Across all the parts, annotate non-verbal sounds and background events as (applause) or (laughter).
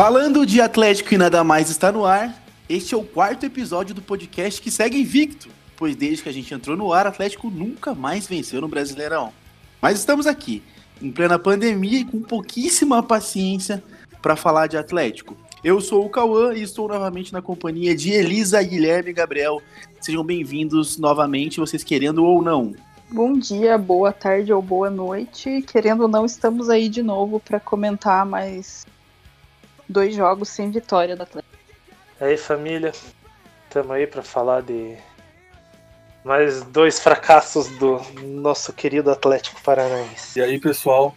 Falando de Atlético e nada mais está no ar, este é o quarto episódio do podcast que segue invicto, pois desde que a gente entrou no ar, Atlético nunca mais venceu no Brasileirão. Mas estamos aqui, em plena pandemia e com pouquíssima paciência para falar de Atlético. Eu sou o Cauã e estou novamente na companhia de Elisa, Guilherme e Gabriel. Sejam bem-vindos novamente, vocês querendo ou não. Bom dia, boa tarde ou boa noite. Querendo ou não, estamos aí de novo para comentar mais dois jogos sem vitória do Atlético. E aí, família, estamos aí para falar de mais dois fracassos do nosso querido Atlético Paranaense. E aí, pessoal,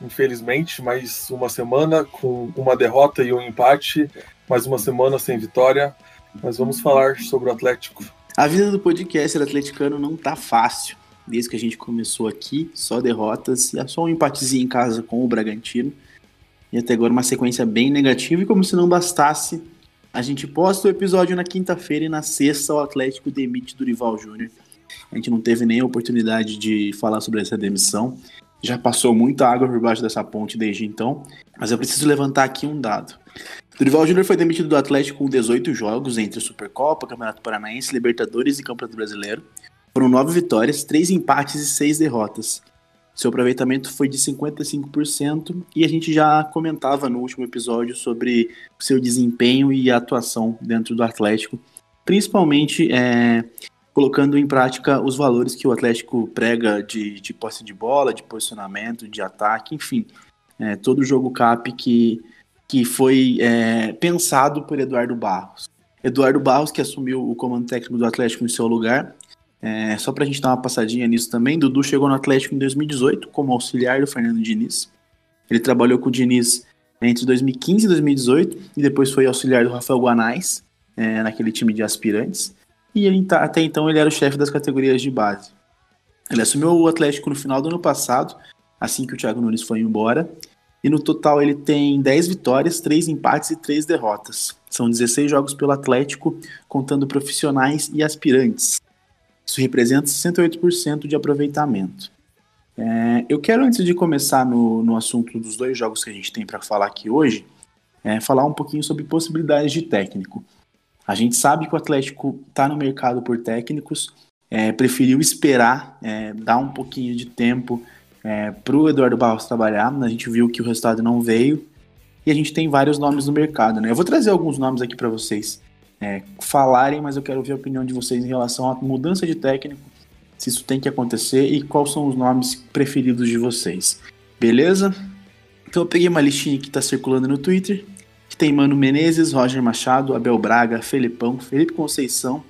infelizmente, mais uma semana com uma derrota e um empate, mais uma semana sem vitória, mas vamos falar sobre o Atlético. A vida do podcaster atleticano não tá fácil. Desde que a gente começou aqui, só derrotas e é só um empatezinho em casa com o Bragantino. E até agora uma sequência bem negativa, e como se não bastasse, a gente posta o episódio na quinta-feira e na sexta o Atlético demite Durival Júnior. A gente não teve nem a oportunidade de falar sobre essa demissão. Já passou muita água por baixo dessa ponte desde então, mas eu preciso levantar aqui um dado. Durival Júnior foi demitido do Atlético com 18 jogos entre Supercopa, Campeonato Paranaense, Libertadores e Campeonato Brasileiro. Foram 9 vitórias, 3 empates e 6 derrotas. Seu aproveitamento foi de 55% e a gente já comentava no último episódio sobre seu desempenho e atuação dentro do Atlético, principalmente é, colocando em prática os valores que o Atlético prega de, de posse de bola, de posicionamento, de ataque, enfim, é, todo o jogo cap que, que foi é, pensado por Eduardo Barros. Eduardo Barros, que assumiu o comando técnico do Atlético em seu lugar, é, só para a gente dar uma passadinha nisso também, Dudu chegou no Atlético em 2018 como auxiliar do Fernando Diniz. Ele trabalhou com o Diniz entre 2015 e 2018 e depois foi auxiliar do Rafael Guanais é, naquele time de aspirantes. E ele, tá, até então ele era o chefe das categorias de base. Ele assumiu o Atlético no final do ano passado, assim que o Thiago Nunes foi embora. E no total ele tem 10 vitórias, 3 empates e 3 derrotas. São 16 jogos pelo Atlético, contando profissionais e aspirantes. Isso representa 68% de aproveitamento. É, eu quero, antes de começar no, no assunto dos dois jogos que a gente tem para falar aqui hoje, é, falar um pouquinho sobre possibilidades de técnico. A gente sabe que o Atlético está no mercado por técnicos, é, preferiu esperar, é, dar um pouquinho de tempo é, para o Eduardo Barros trabalhar. A gente viu que o resultado não veio e a gente tem vários nomes no mercado. Né? Eu vou trazer alguns nomes aqui para vocês é, falarem, mas eu quero ouvir a opinião de vocês em relação à mudança de técnico, se isso tem que acontecer e quais são os nomes preferidos de vocês. Beleza? Então eu peguei uma listinha que está circulando no Twitter, que tem Mano Menezes, Roger Machado, Abel Braga, Felipão, Felipe Conceição,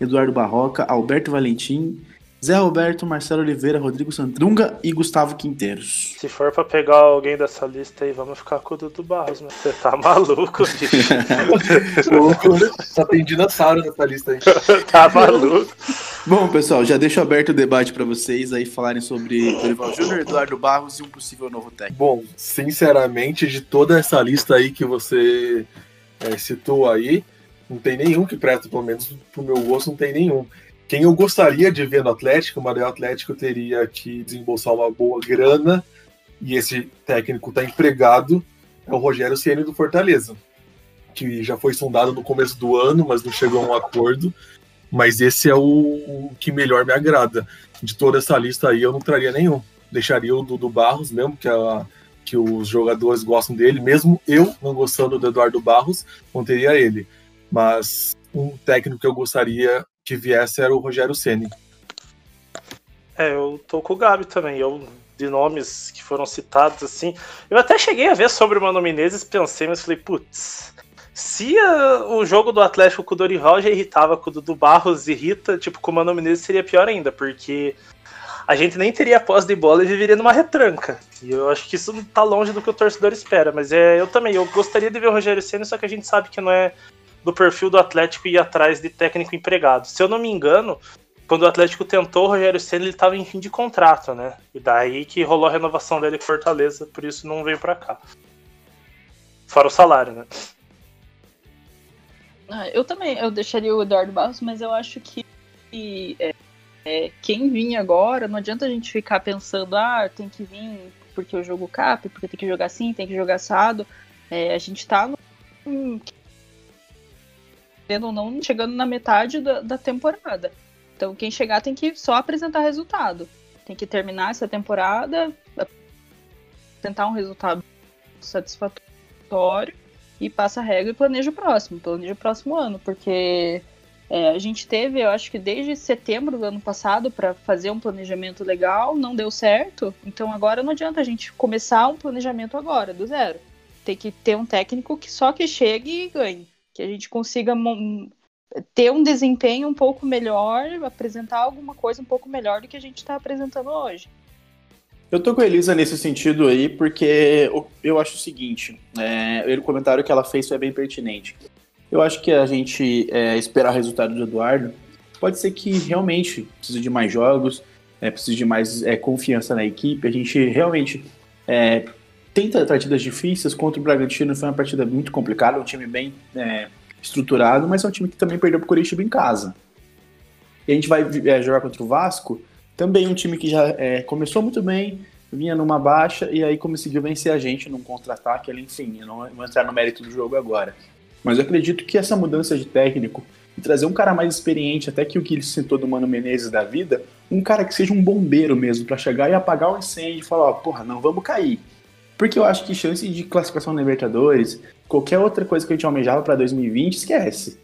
Eduardo Barroca, Alberto Valentim, Zé Roberto, Marcelo Oliveira, Rodrigo Sandrunga e Gustavo Quinteiros. Se for pra pegar alguém dessa lista aí, vamos ficar com o Dudu Barros, mas você tá maluco, bicho. (laughs) louco, né? Só tem dinossauro nessa lista aí. (laughs) tá maluco. Bom, pessoal, já deixo aberto o debate para vocês aí falarem sobre Dorival Júnior, Eduardo Barros e um possível novo técnico. Bom, sinceramente, de toda essa lista aí que você é, citou aí, não tem nenhum que presta, pelo menos pro meu gosto, não tem nenhum. Quem eu gostaria de ver no Atlético, mas o Atlético teria que desembolsar uma boa grana e esse técnico está empregado, é o Rogério Ceni do Fortaleza, que já foi sondado no começo do ano, mas não chegou a um acordo. Mas esse é o, o que melhor me agrada. De toda essa lista aí, eu não traria nenhum. Deixaria o do, Barros mesmo, que, a, que os jogadores gostam dele. Mesmo eu não gostando do Eduardo Barros, não teria ele. Mas um técnico que eu gostaria que viesse era o Rogério Ceni. É, eu tô com o Gabi também. Eu, de nomes que foram citados, assim. Eu até cheguei a ver sobre o Mano Menezes, pensei, mas falei, putz, se a, o jogo do Atlético com o Dorival já irritava com o do Barros irrita, tipo, com o Mano Menezes seria pior ainda, porque a gente nem teria posse de bola e viveria numa retranca. E eu acho que isso não tá longe do que o torcedor espera. Mas é, eu também, eu gostaria de ver o Rogério Senna, só que a gente sabe que não é do perfil do Atlético ir atrás de técnico empregado. Se eu não me engano, quando o Atlético tentou o Rogério Senna, ele estava em fim de contrato, né? E daí que rolou a renovação dele com Fortaleza, por isso não veio para cá. Fora o salário, né? Ah, eu também, eu deixaria o Eduardo Barros, mas eu acho que é, é, quem vinha agora, não adianta a gente ficar pensando, ah, tem que vir porque eu jogo cap, porque tem que jogar assim, tem que jogar assado É, a gente tá no, ou não chegando na metade da, da temporada. Então quem chegar tem que só apresentar resultado. Tem que terminar essa temporada, tentar um resultado satisfatório e passa a regra e planeja o próximo, planeja o próximo ano, porque é, a gente teve, eu acho que desde setembro do ano passado, para fazer um planejamento legal, não deu certo. Então agora não adianta a gente começar um planejamento agora, do zero. Tem que ter um técnico que só que chegue e ganhe. Que a gente consiga ter um desempenho um pouco melhor, apresentar alguma coisa um pouco melhor do que a gente está apresentando hoje. Eu tô com a Elisa nesse sentido aí, porque eu acho o seguinte, é, o comentário que ela fez foi bem pertinente. Eu acho que a gente é, esperar o resultado do Eduardo pode ser que realmente precise de mais jogos, é, precise de mais é, confiança na equipe. A gente realmente é, tenta partidas difíceis. Contra o Bragantino foi uma partida muito complicada, um time bem é, estruturado, mas é um time que também perdeu para o Curitiba em casa. E a gente vai é, jogar contra o Vasco, também um time que já é, começou muito bem, vinha numa baixa e aí conseguiu vencer a gente num contra-ataque. Enfim, eu não vou entrar no mérito do jogo agora. Mas eu acredito que essa mudança de técnico e trazer um cara mais experiente, até que o que ele sentou do Mano Menezes da vida, um cara que seja um bombeiro mesmo, para chegar e apagar o incêndio e falar: ó, porra, não vamos cair. Porque eu acho que chance de classificação na Libertadores, qualquer outra coisa que a gente almejava para 2020, esquece.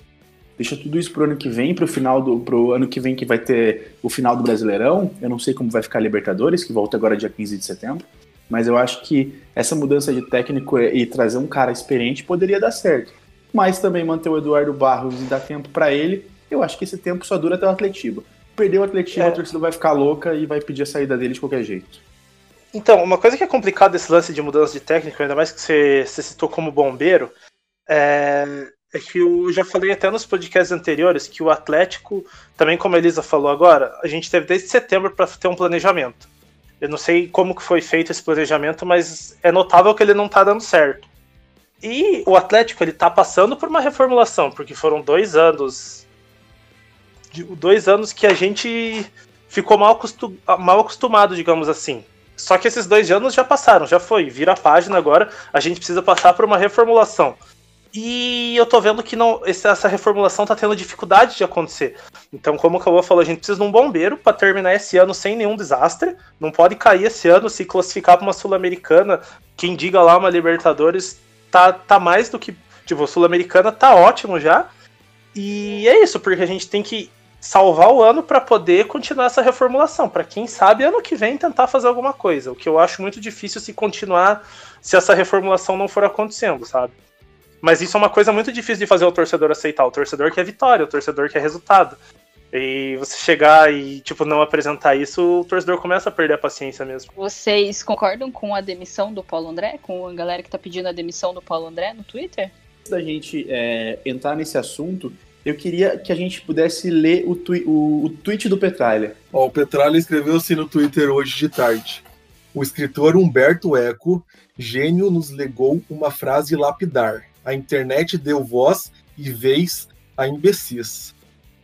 Deixa tudo isso pro ano que vem, pro final do pro ano que vem que vai ter o final do Brasileirão. Eu não sei como vai ficar a Libertadores, que volta agora dia 15 de setembro, mas eu acho que essa mudança de técnico e trazer um cara experiente poderia dar certo mas também manter o Eduardo Barros e dar tempo para ele, eu acho que esse tempo só dura até o Atletiba. Perdeu o Atletiba, é. a torcida vai ficar louca e vai pedir a saída dele de qualquer jeito. Então, uma coisa que é complicada desse lance de mudança de técnico, ainda mais que você, você citou como bombeiro, é, é, que eu já falei até nos podcasts anteriores que o Atlético, também como a Elisa falou agora, a gente teve desde setembro para ter um planejamento. Eu não sei como que foi feito esse planejamento, mas é notável que ele não está dando certo. E o Atlético ele tá passando por uma reformulação, porque foram dois anos. Dois anos que a gente ficou mal, acostum, mal acostumado, digamos assim. Só que esses dois anos já passaram, já foi. Vira a página agora, a gente precisa passar por uma reformulação. E eu tô vendo que não, essa reformulação tá tendo dificuldade de acontecer. Então, como o Cauã falou, a gente precisa de um bombeiro para terminar esse ano sem nenhum desastre. Não pode cair esse ano, se classificar para uma Sul-Americana, quem diga lá uma Libertadores, tá, tá mais do que. Tipo, Sul-Americana tá ótimo já. E é isso, porque a gente tem que salvar o ano para poder continuar essa reformulação. Para quem sabe, ano que vem tentar fazer alguma coisa. O que eu acho muito difícil se continuar se essa reformulação não for acontecendo, sabe? Mas isso é uma coisa muito difícil de fazer o torcedor aceitar. O torcedor quer vitória, o torcedor quer resultado. E você chegar e, tipo, não apresentar isso, o torcedor começa a perder a paciência mesmo. Vocês concordam com a demissão do Paulo André? Com a galera que tá pedindo a demissão do Paulo André no Twitter? Antes da gente é, entrar nesse assunto, eu queria que a gente pudesse ler o, twi o, o tweet do Petralha. Ó, o Petralha escreveu assim no Twitter hoje de tarde. O escritor Humberto Eco, gênio, nos legou uma frase lapidar. A internet deu voz e vez a imbecis.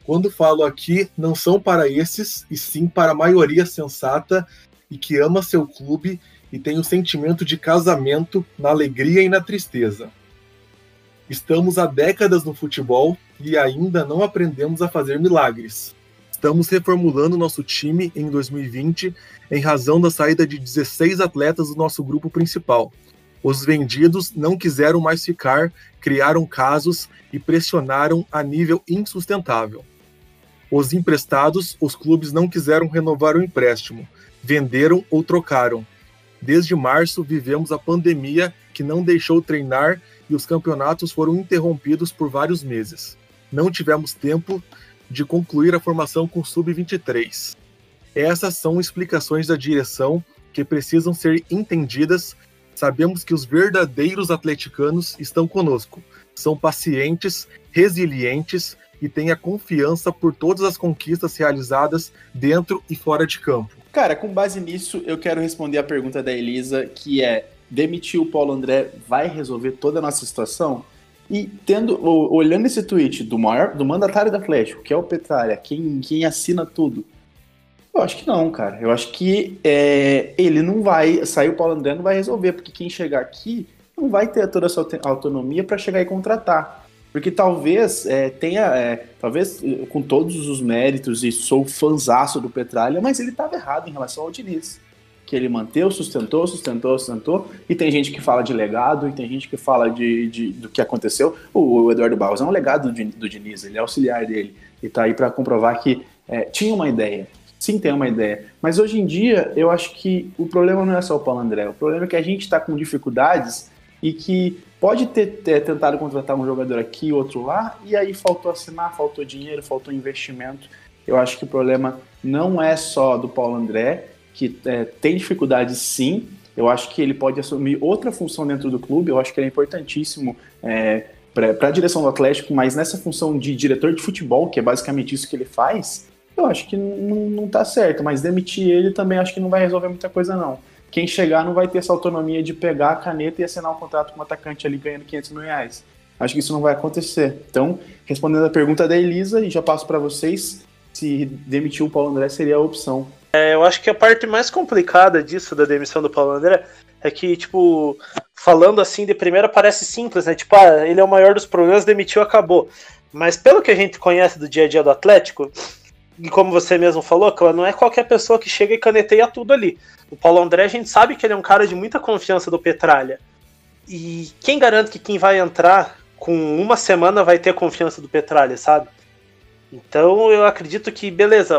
Quando falo aqui, não são para esses, e sim para a maioria sensata e que ama seu clube e tem o um sentimento de casamento na alegria e na tristeza. Estamos há décadas no futebol e ainda não aprendemos a fazer milagres. Estamos reformulando nosso time em 2020 em razão da saída de 16 atletas do nosso grupo principal. Os vendidos não quiseram mais ficar, criaram casos e pressionaram a nível insustentável. Os emprestados, os clubes não quiseram renovar o empréstimo, venderam ou trocaram. Desde março vivemos a pandemia que não deixou treinar e os campeonatos foram interrompidos por vários meses. Não tivemos tempo de concluir a formação com sub-23. Essas são explicações da direção que precisam ser entendidas. Sabemos que os verdadeiros atleticanos estão conosco. São pacientes, resilientes, e tenha confiança por todas as conquistas realizadas dentro e fora de campo. Cara, com base nisso, eu quero responder a pergunta da Elisa, que é: demitir o Paulo André vai resolver toda a nossa situação? E tendo, olhando esse tweet do maior, do mandatário da Atlético, que é o Petralha, quem, quem assina tudo, eu acho que não, cara. Eu acho que é, ele não vai, sair o Paulo André não vai resolver, porque quem chegar aqui não vai ter toda essa autonomia para chegar e contratar. Porque talvez é, tenha, é, talvez eh, com todos os méritos, e sou fãzaço do Petralha, mas ele estava errado em relação ao Diniz. Que ele manteve, sustentou, sustentou, sustentou, e tem gente que fala de legado, e tem gente que fala de, de do que aconteceu. O, o, Eduardo Barros é um legado do, do Diniz, ele é auxiliar dele, e está aí para comprovar que é, tinha uma ideia. Sim, tem uma ideia. Mas hoje em dia, eu acho que o problema não é só o Paulo André. O problema é que a gente está com dificuldades e que pode ter, ter, tentado contratar um jogador aqui, outro lá, e aí faltou assinar, faltou dinheiro, faltou investimento. Eu acho que o problema não é só do Paulo André, que é, tem dificuldades sim. Eu acho que ele pode assumir outra função dentro do clube. Eu acho que ele é importantíssimo é, para a direção do Atlético, mas nessa função de diretor de futebol, que é basicamente isso que ele faz, eu acho que não, não tá certo. Mas demitir ele também acho que não vai resolver muita coisa, não quem chegar não vai ter essa autonomia de pegar a caneta e assinar um contrato com um atacante ali ganhando 500 mil reais. Acho que isso não vai acontecer. Então, respondendo a pergunta da Elisa, e já passo para vocês, se demitir o Paulo André seria a opção. É, eu acho que a parte mais complicada disso, da demissão do Paulo André, é que, tipo, falando assim de primeira parece simples, né? Tipo, ah, ele é o maior dos problemas, demitiu, acabou. Mas pelo que a gente conhece do dia a dia do Atlético, e como você mesmo falou, não é qualquer pessoa que chega e caneteia tudo ali. O Paulo André, a gente sabe que ele é um cara de muita confiança do Petralha. E quem garante que quem vai entrar com uma semana vai ter confiança do Petralha, sabe? Então eu acredito que, beleza,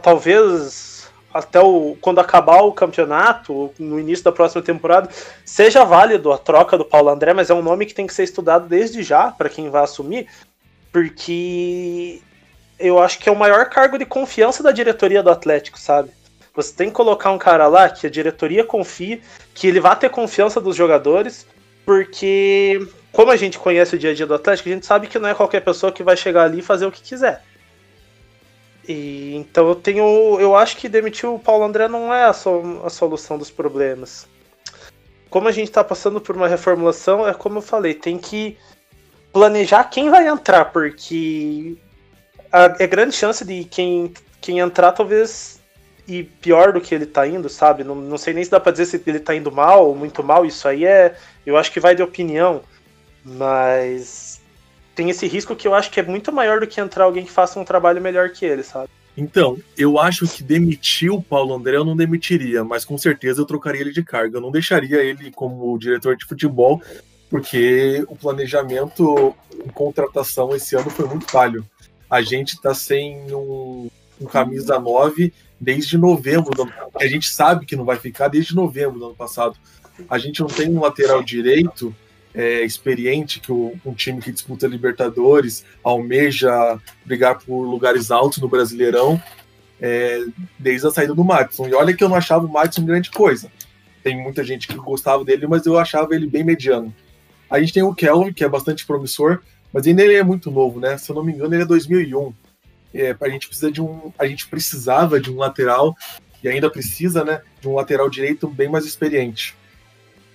talvez até o, quando acabar o campeonato, no início da próxima temporada, seja válido a troca do Paulo André, mas é um nome que tem que ser estudado desde já para quem vai assumir, porque eu acho que é o maior cargo de confiança da diretoria do Atlético, sabe? Você tem que colocar um cara lá que a diretoria confie, que ele vai ter confiança dos jogadores, porque como a gente conhece o dia a dia do Atlético, a gente sabe que não é qualquer pessoa que vai chegar ali e fazer o que quiser. E, então eu tenho. Eu acho que demitir o Paulo André não é a, so, a solução dos problemas. Como a gente está passando por uma reformulação, é como eu falei, tem que planejar quem vai entrar, porque é grande chance de quem, quem entrar talvez ir pior do que ele tá indo, sabe? Não, não sei nem se dá pra dizer se ele tá indo mal ou muito mal, isso aí é. Eu acho que vai de opinião. Mas tem esse risco que eu acho que é muito maior do que entrar alguém que faça um trabalho melhor que ele, sabe? Então, eu acho que demitir o Paulo André eu não demitiria, mas com certeza eu trocaria ele de carga. Eu não deixaria ele como diretor de futebol, porque o planejamento em contratação esse ano foi muito falho a gente está sem um, um, camisa 9 desde novembro. Do, a gente sabe que não vai ficar desde novembro do ano passado. A gente não tem um lateral direito é, experiente, que o, um time que disputa Libertadores almeja brigar por lugares altos no Brasileirão é, desde a saída do Madison. E olha que eu não achava o Madison grande coisa. Tem muita gente que gostava dele, mas eu achava ele bem mediano. A gente tem o Kelvin, que é bastante promissor, mas ainda ele é muito novo, né? Se eu não me engano, ele é 2001. É, a gente precisa de um, a gente precisava de um lateral e ainda precisa, né, de um lateral direito bem mais experiente.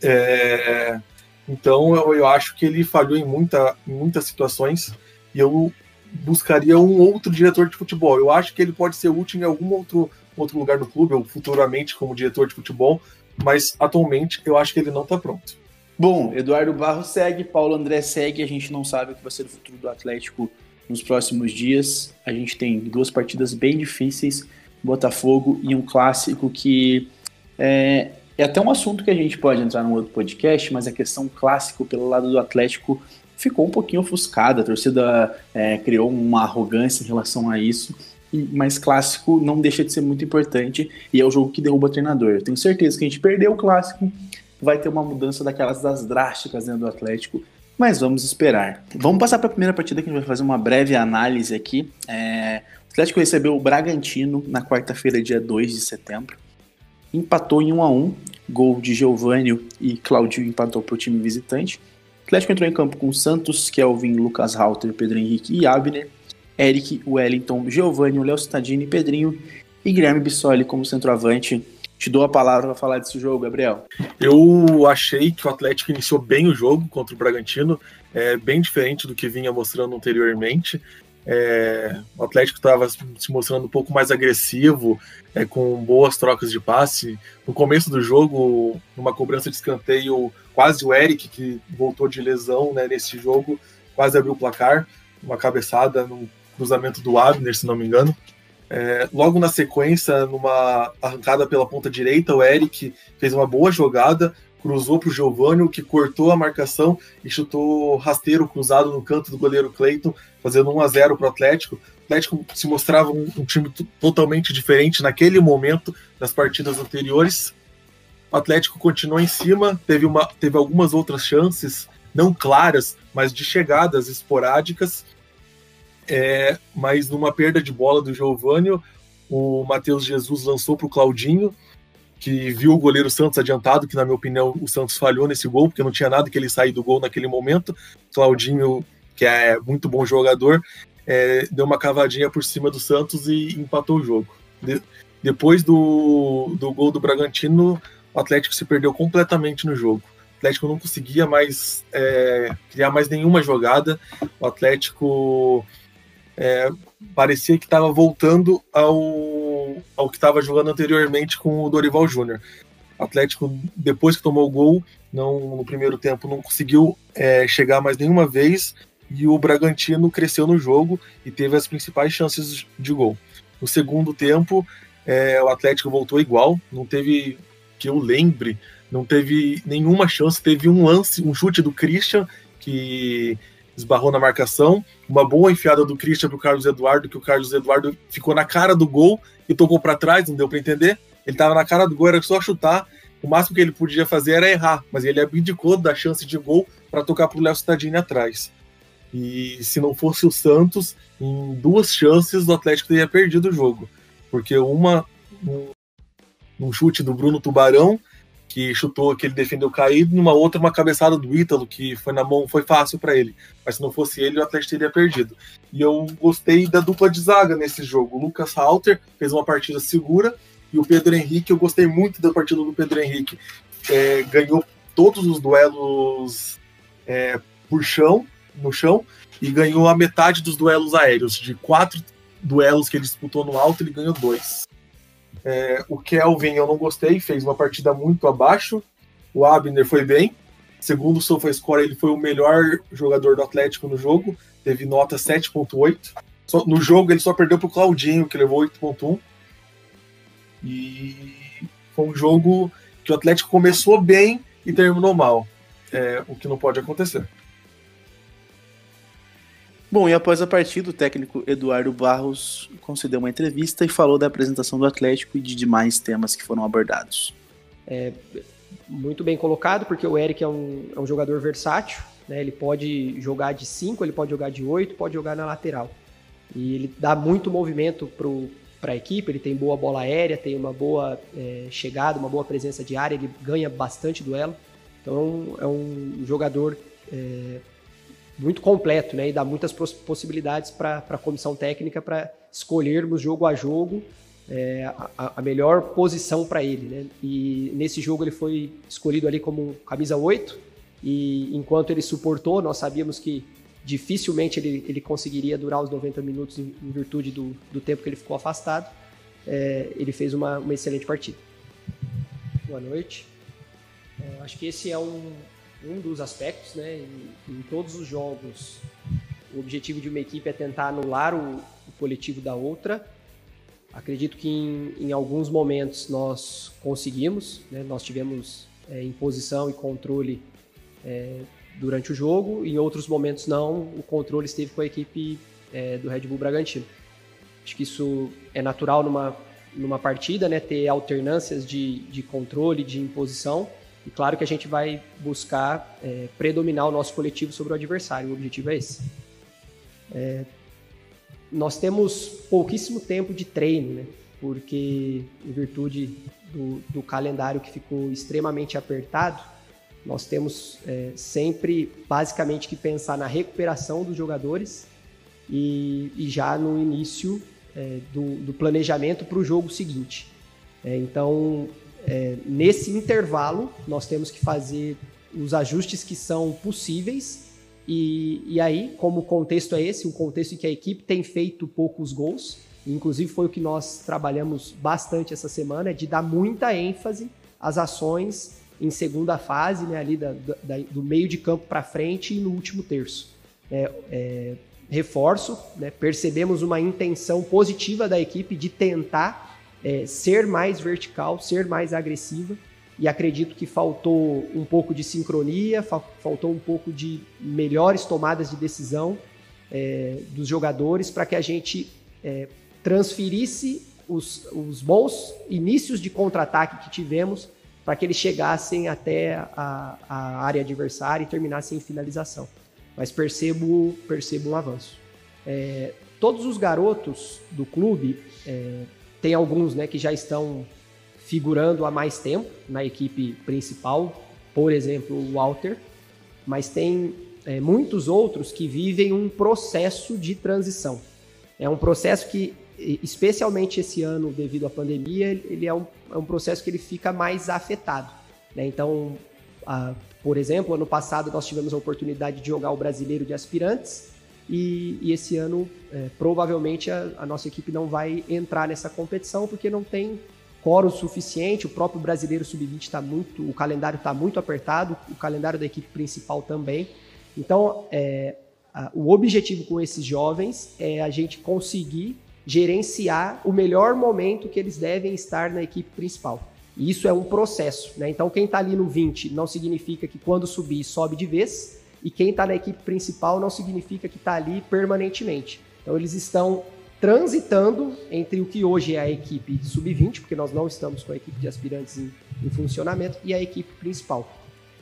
É, então eu, eu, acho que ele falhou em, muita, em muitas situações e eu buscaria um outro diretor de futebol. Eu acho que ele pode ser útil em algum outro, outro lugar do clube ou futuramente como diretor de futebol, mas atualmente eu acho que ele não está pronto. Bom, Eduardo Barros segue, Paulo André segue, a gente não sabe o que vai ser o futuro do Atlético nos próximos dias. A gente tem duas partidas bem difíceis, Botafogo e um clássico que é, é até um assunto que a gente pode entrar num outro podcast, mas a questão clássico pelo lado do Atlético ficou um pouquinho ofuscada, a torcida é, criou uma arrogância em relação a isso, mas clássico não deixa de ser muito importante e é o jogo que derruba o treinador. Eu tenho certeza que a gente perdeu o clássico, vai ter uma mudança daquelas das drásticas dentro do Atlético, mas vamos esperar. Vamos passar para a primeira partida que a gente vai fazer uma breve análise aqui. É... O Atlético recebeu o Bragantino na quarta-feira, dia 2 de setembro. Empatou em 1 a 1 gol de Giovanni e Claudio empatou para o time visitante. O Atlético entrou em campo com Santos, Kelvin, Lucas Halter, Pedro Henrique e Abner. Eric, Wellington, Giovanni, Léo Cittadini, Pedrinho e Guilherme Bissoli como centroavante. Te dou a palavra para falar desse jogo, Gabriel. Eu achei que o Atlético iniciou bem o jogo contra o Bragantino, é bem diferente do que vinha mostrando anteriormente. É, o Atlético estava se mostrando um pouco mais agressivo, é, com boas trocas de passe. No começo do jogo, numa cobrança de escanteio, quase o Eric, que voltou de lesão né, nesse jogo, quase abriu o placar. Uma cabeçada no cruzamento do Abner, se não me engano. É, logo na sequência, numa arrancada pela ponta direita, o Eric fez uma boa jogada, cruzou para o Giovanni, que cortou a marcação e chutou rasteiro cruzado no canto do goleiro Cleiton, fazendo 1 a 0 para o Atlético. O Atlético se mostrava um, um, time totalmente diferente naquele momento das partidas anteriores. O Atlético continuou em cima, teve, uma, teve algumas outras chances, não claras, mas de chegadas esporádicas. É, mas numa perda de bola do Giovanni, o Matheus Jesus lançou para o Claudinho, que viu o goleiro Santos adiantado, que na minha opinião o Santos falhou nesse gol, porque não tinha nada que ele sair do gol naquele momento. Claudinho, que é muito bom jogador, é, deu uma cavadinha por cima do Santos e empatou o jogo. De, depois do, do gol do Bragantino, o Atlético se perdeu completamente no jogo. O Atlético não conseguia mais é, criar mais nenhuma jogada. O Atlético é, parecia que estava voltando ao, ao que estava jogando anteriormente com o Dorival Júnior. Atlético, depois que tomou o gol, não, no primeiro tempo não conseguiu é, chegar mais nenhuma vez e o Bragantino cresceu no jogo e teve as principais chances de gol. No segundo tempo, é, o Atlético voltou igual, não teve, que eu lembre, não teve nenhuma chance, teve um lance, um chute do Christian que esbarrou na marcação. Uma boa enfiada do Christian para o Carlos Eduardo, que o Carlos Eduardo ficou na cara do gol e tocou para trás, não deu para entender. Ele estava na cara do gol, era só chutar. O máximo que ele podia fazer era errar, mas ele abdicou da chance de gol para tocar para o Léo Cittadini atrás. E se não fosse o Santos, em duas chances o Atlético teria perdido o jogo. Porque uma, um, um chute do Bruno Tubarão que chutou, que ele defendeu caído, numa outra uma cabeçada do Ítalo, que foi na mão, foi fácil para ele. Mas se não fosse ele, o Atlético teria perdido. E eu gostei da dupla de zaga nesse jogo. O Lucas Halter fez uma partida segura, e o Pedro Henrique, eu gostei muito da partida do Pedro Henrique. É, ganhou todos os duelos é, por chão, no chão, e ganhou a metade dos duelos aéreos. De quatro duelos que ele disputou no alto, ele ganhou dois. É, o Kelvin eu não gostei, fez uma partida muito abaixo. O Abner foi bem. Segundo o SofaScore, ele foi o melhor jogador do Atlético no jogo. Teve nota 7.8. No jogo ele só perdeu para o Claudinho, que levou 8.1. E foi um jogo que o Atlético começou bem e terminou mal. É, o que não pode acontecer. Bom, e após a partida, o técnico Eduardo Barros concedeu uma entrevista e falou da apresentação do Atlético e de demais temas que foram abordados. É, muito bem colocado, porque o Eric é um, é um jogador versátil, né? ele pode jogar de 5, ele pode jogar de 8, pode jogar na lateral. E ele dá muito movimento para a equipe, ele tem boa bola aérea, tem uma boa é, chegada, uma boa presença de área, ele ganha bastante duelo. Então é um jogador é, muito completo, né? E dá muitas possibilidades para a comissão técnica para escolhermos jogo a jogo é, a, a, melhor posição para ele, né? E nesse jogo ele foi escolhido ali como camisa 8 e enquanto ele suportou, nós sabíamos que dificilmente ele, ele conseguiria durar os 90 minutos em, em virtude do, do tempo que ele ficou afastado. É, ele fez uma, uma excelente partida. Boa noite. É, acho que esse é um, um dos aspectos, né? Em, em, todos os jogos, o objetivo de uma equipe é tentar anular o, o coletivo da outra. Acredito que em, em alguns momentos nós conseguimos, né? nós tivemos é, imposição e controle é, durante o jogo, em outros momentos não, o controle esteve com a equipe é, do Red Bull Bragantino. Acho que isso é natural numa, numa partida, né? ter alternâncias de, de controle, de imposição, e claro que a gente vai buscar é, predominar o nosso coletivo sobre o adversário, o objetivo é esse. É, nós temos pouquíssimo tempo de treino, né? porque em virtude do, do calendário que ficou extremamente apertado, nós temos é, sempre basicamente que pensar na recuperação dos jogadores e, e já no início é, do, do, planejamento para o jogo seguinte. É, então, é, nesse intervalo, nós temos que fazer os ajustes que são possíveis E, e aí, como o contexto é esse, um contexto em que a equipe tem feito poucos gols, inclusive foi o que nós trabalhamos bastante essa semana, é de dar muita ênfase às ações em segunda fase, né, ali da, da, do meio de campo para frente e no último terço. É, é, reforço, né, percebemos uma intenção positiva da equipe de tentar é, ser mais vertical, ser mais agressiva, e acredito que faltou um pouco de sincronia, fa faltou um pouco de melhores tomadas de decisão é, dos jogadores para que a gente é, transferisse os, os bons inícios de contra-ataque que tivemos para que eles chegassem até a, a, área adversária e terminassem em finalização. Mas percebo, percebo um avanço. É, todos os garotos do clube, é, tem alguns né, que já estão figurando há mais tempo na equipe principal, por exemplo, o Walter, mas tem é, muitos outros que vivem um processo de transição. É um processo que, especialmente esse ano, devido à pandemia, ele é um, é um processo que ele fica mais afetado. Né? Então, a, por exemplo, ano passado nós tivemos a oportunidade de jogar o Brasileiro de Aspirantes, e, e, esse ano, é, provavelmente, a, a, nossa equipe não vai entrar nessa competição porque não tem quórum suficiente, o próprio brasileiro sub-20 está muito, o calendário está muito apertado, o calendário da equipe principal também. Então, é, a, o objetivo com esses jovens é a gente conseguir gerenciar o melhor momento que eles devem estar na equipe principal. E isso é um processo, né? Então, quem está ali no 20 não significa que quando subir, sobe de vez, e quem está na equipe principal não significa que está ali permanentemente. Então, eles estão transitando entre o que hoje é a equipe sub-20, porque nós não estamos com a equipe de aspirantes em, em funcionamento, e a equipe principal.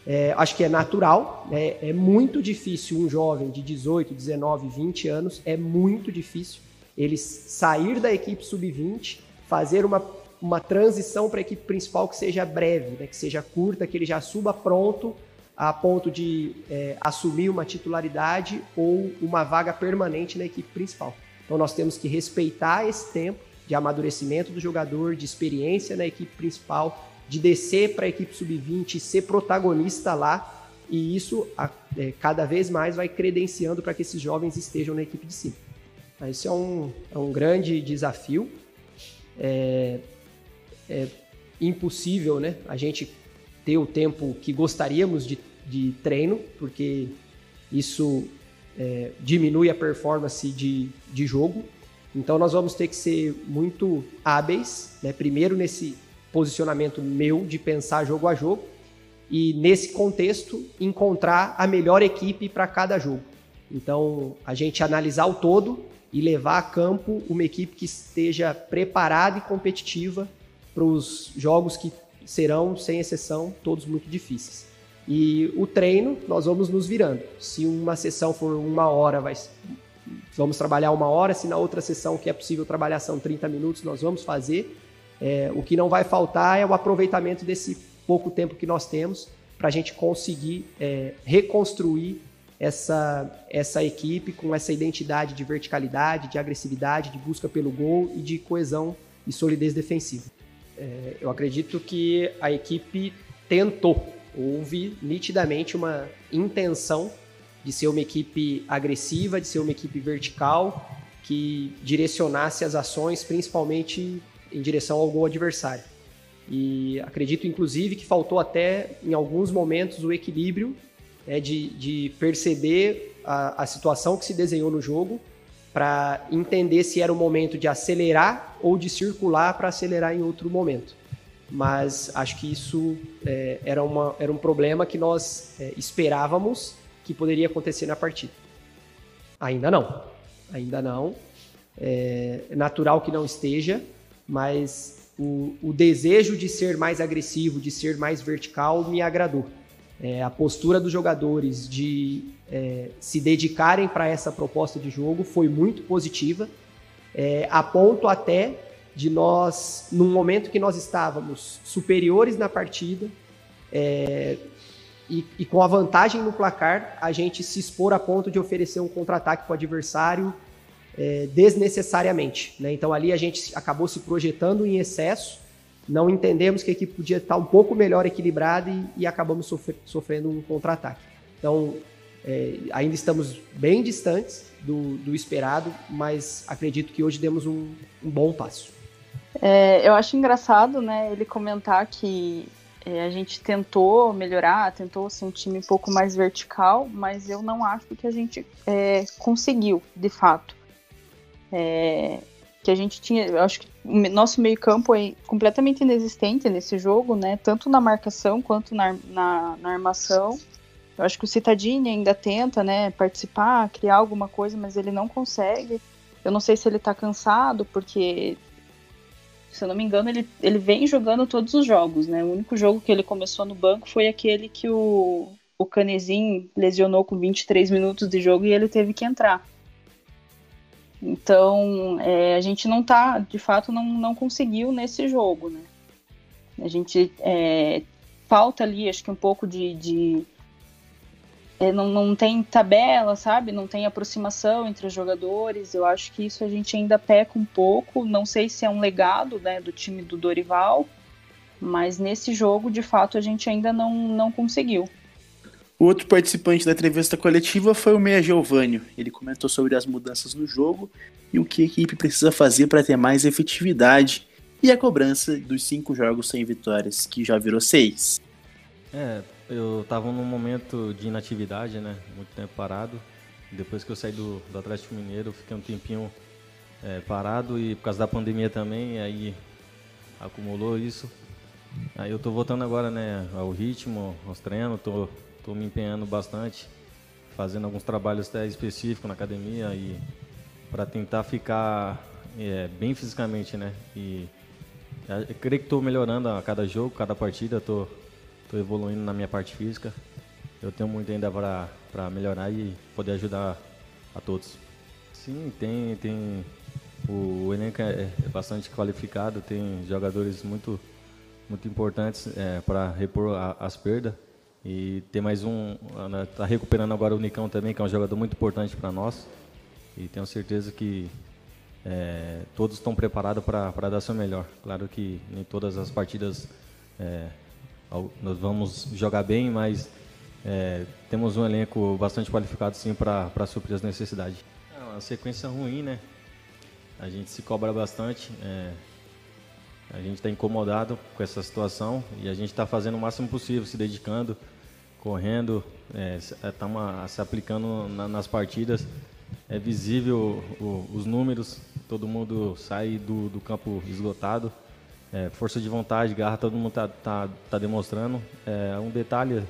É, acho que é natural, né? é muito difícil um jovem de 18, 19, 20 anos, é muito difícil ele sair da equipe sub-20, fazer uma, uma transição para a equipe principal que seja breve, né? que seja curta, que ele já suba pronto a ponto de é, assumir uma titularidade ou uma vaga permanente na equipe principal. Então nós temos que respeitar esse tempo de amadurecimento do jogador, de experiência na equipe principal, de descer para a equipe sub-20 e ser protagonista lá. E isso é, cada vez mais vai credenciando para que esses jovens estejam na equipe de cima. Esse é um, é um grande desafio. É, é impossível né, a gente ter o tempo que gostaríamos de, de treino, porque isso é, diminui a performance de, de jogo. Então nós vamos ter que ser muito hábeis, né? primeiro nesse posicionamento meu de pensar jogo a jogo e nesse contexto encontrar a melhor equipe para cada jogo. Então a gente analisar o todo e levar a campo uma equipe que esteja preparada e competitiva para os jogos que serão, sem exceção, todos muito difíceis. E o treino, nós vamos nos virando. Se uma sessão for uma hora, vai, vamos trabalhar uma hora. Se na outra sessão que é possível trabalhar são 30 minutos, nós vamos fazer. É, o que não vai faltar é o aproveitamento desse pouco tempo que nós temos para a gente conseguir é, reconstruir essa, essa equipe com essa identidade de verticalidade, de agressividade, de busca pelo gol e de coesão e solidez defensiva. É, eu acredito que a equipe tentou houve nitidamente uma intenção de ser uma equipe agressiva, de ser uma equipe vertical, que direcionasse as ações principalmente em direção ao gol adversário. E acredito, inclusive, que faltou até, em alguns momentos, o equilíbrio né, de, de perceber a, a situação que se desenhou no jogo para entender se era o momento de acelerar ou de circular para acelerar em outro momento mas acho que isso é, era, uma, era um problema que nós é, esperávamos que poderia acontecer na partida. Ainda não, ainda não. É, natural que não esteja, mas o, o, desejo de ser mais agressivo, de ser mais vertical, me agradou. É, a postura dos jogadores de é, se dedicarem para essa proposta de jogo foi muito positiva, é, a ponto até de nós, num momento que nós estávamos superiores na partida é, e, e, com a vantagem no placar, a gente se expor a ponto de oferecer um contra-ataque para o adversário é, desnecessariamente. Né? Então ali a gente acabou se projetando em excesso, não entendemos que a equipe podia estar um pouco melhor equilibrada e, e acabamos sofrendo um contra-ataque. Então É, ainda estamos bem distantes do, do, esperado, mas acredito que hoje demos um, um bom passo. É, eu acho engraçado, né, ele comentar que é, a gente tentou melhorar, tentou ser um time um pouco mais vertical, mas eu não acho que a gente é, conseguiu, de fato. Que a gente tinha, eu acho que o nosso meio campo é completamente inexistente nesse jogo, né? Tanto na marcação quanto na, na, na armação. Eu acho que o Citadini ainda tenta, né, participar, criar alguma coisa, mas ele não consegue. Eu não sei se ele tá cansado, porque se eu não me engano, ele, ele vem jogando todos os jogos, né? O único jogo que ele começou no banco foi aquele que o, o Canezinho lesionou com 23 minutos de jogo e ele teve que entrar. Então, é, a gente não tá, de fato, não, não conseguiu nesse jogo, né? A gente é, falta ali, acho que um pouco de, de é, não, não tem tabela, sabe? Não tem aproximação entre os jogadores. Eu acho que isso a gente ainda peca um pouco. Não sei se é um legado né, do time do Dorival, mas nesse jogo, de fato, a gente ainda não, não conseguiu. O outro participante da entrevista coletiva foi o Meia Giovanni. Ele comentou sobre as mudanças no jogo e o que a equipe precisa fazer para ter mais efetividade e a cobrança dos cinco jogos sem vitórias, que já virou seis. É, eu estava num momento de inatividade, né? Muito tempo parado. Depois que eu saí do, do Atlético Mineiro, fiquei um tempinho é, parado e por causa da pandemia também, aí acumulou isso. Aí eu tô voltando agora, né, ao ritmo, aos treinos, tô, tô me empenhando bastante, fazendo alguns trabalhos até específicos na academia e para tentar ficar é, bem fisicamente, né? E eu creio que estou melhorando a cada jogo, cada partida, Estou evoluindo na minha parte física. Eu tenho muito ainda para melhorar e poder ajudar a todos. Sim, tem, tem o elenco é, é bastante qualificado, tem jogadores muito, muito importantes é, para repor a, as perdas. E tem mais um, está recuperando agora o Nicão também, que é um jogador muito importante para nós. E tenho certeza que é, todos estão preparados para dar seu melhor. Claro que nem todas as partidas é, nós vamos jogar bem, mas é, temos um elenco bastante qualificado sim para suprir as necessidades. É uma sequência ruim, né? A gente se cobra bastante. É, a gente está incomodado com essa situação e a gente está fazendo o máximo possível, se dedicando, correndo, está é, se aplicando na, nas partidas. É visível o, os números, todo mundo sai do, do campo esgotado. É, força de vontade, garra, todo mundo tá, tá, tá demonstrando. É um detalhe,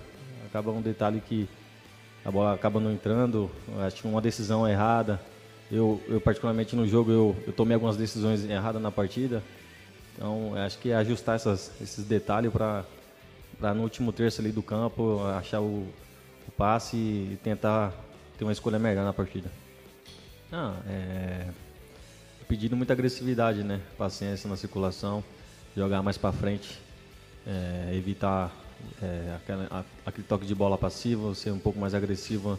acaba um detalhe que a bola acaba não entrando, acho que uma decisão errada. Eu, eu particularmente no jogo, eu, eu tomei algumas decisões erradas na partida. Então, acho que é ajustar essas, esses detalhes para no último terço ali do campo achar o, o passe e tentar ter uma escolha melhor na partida. Ah, é, pedindo muita agressividade, né? Paciência na circulação jogar mais para frente, é, evitar é, aquele, aquele toque de bola passivo, ser um pouco mais agressivo.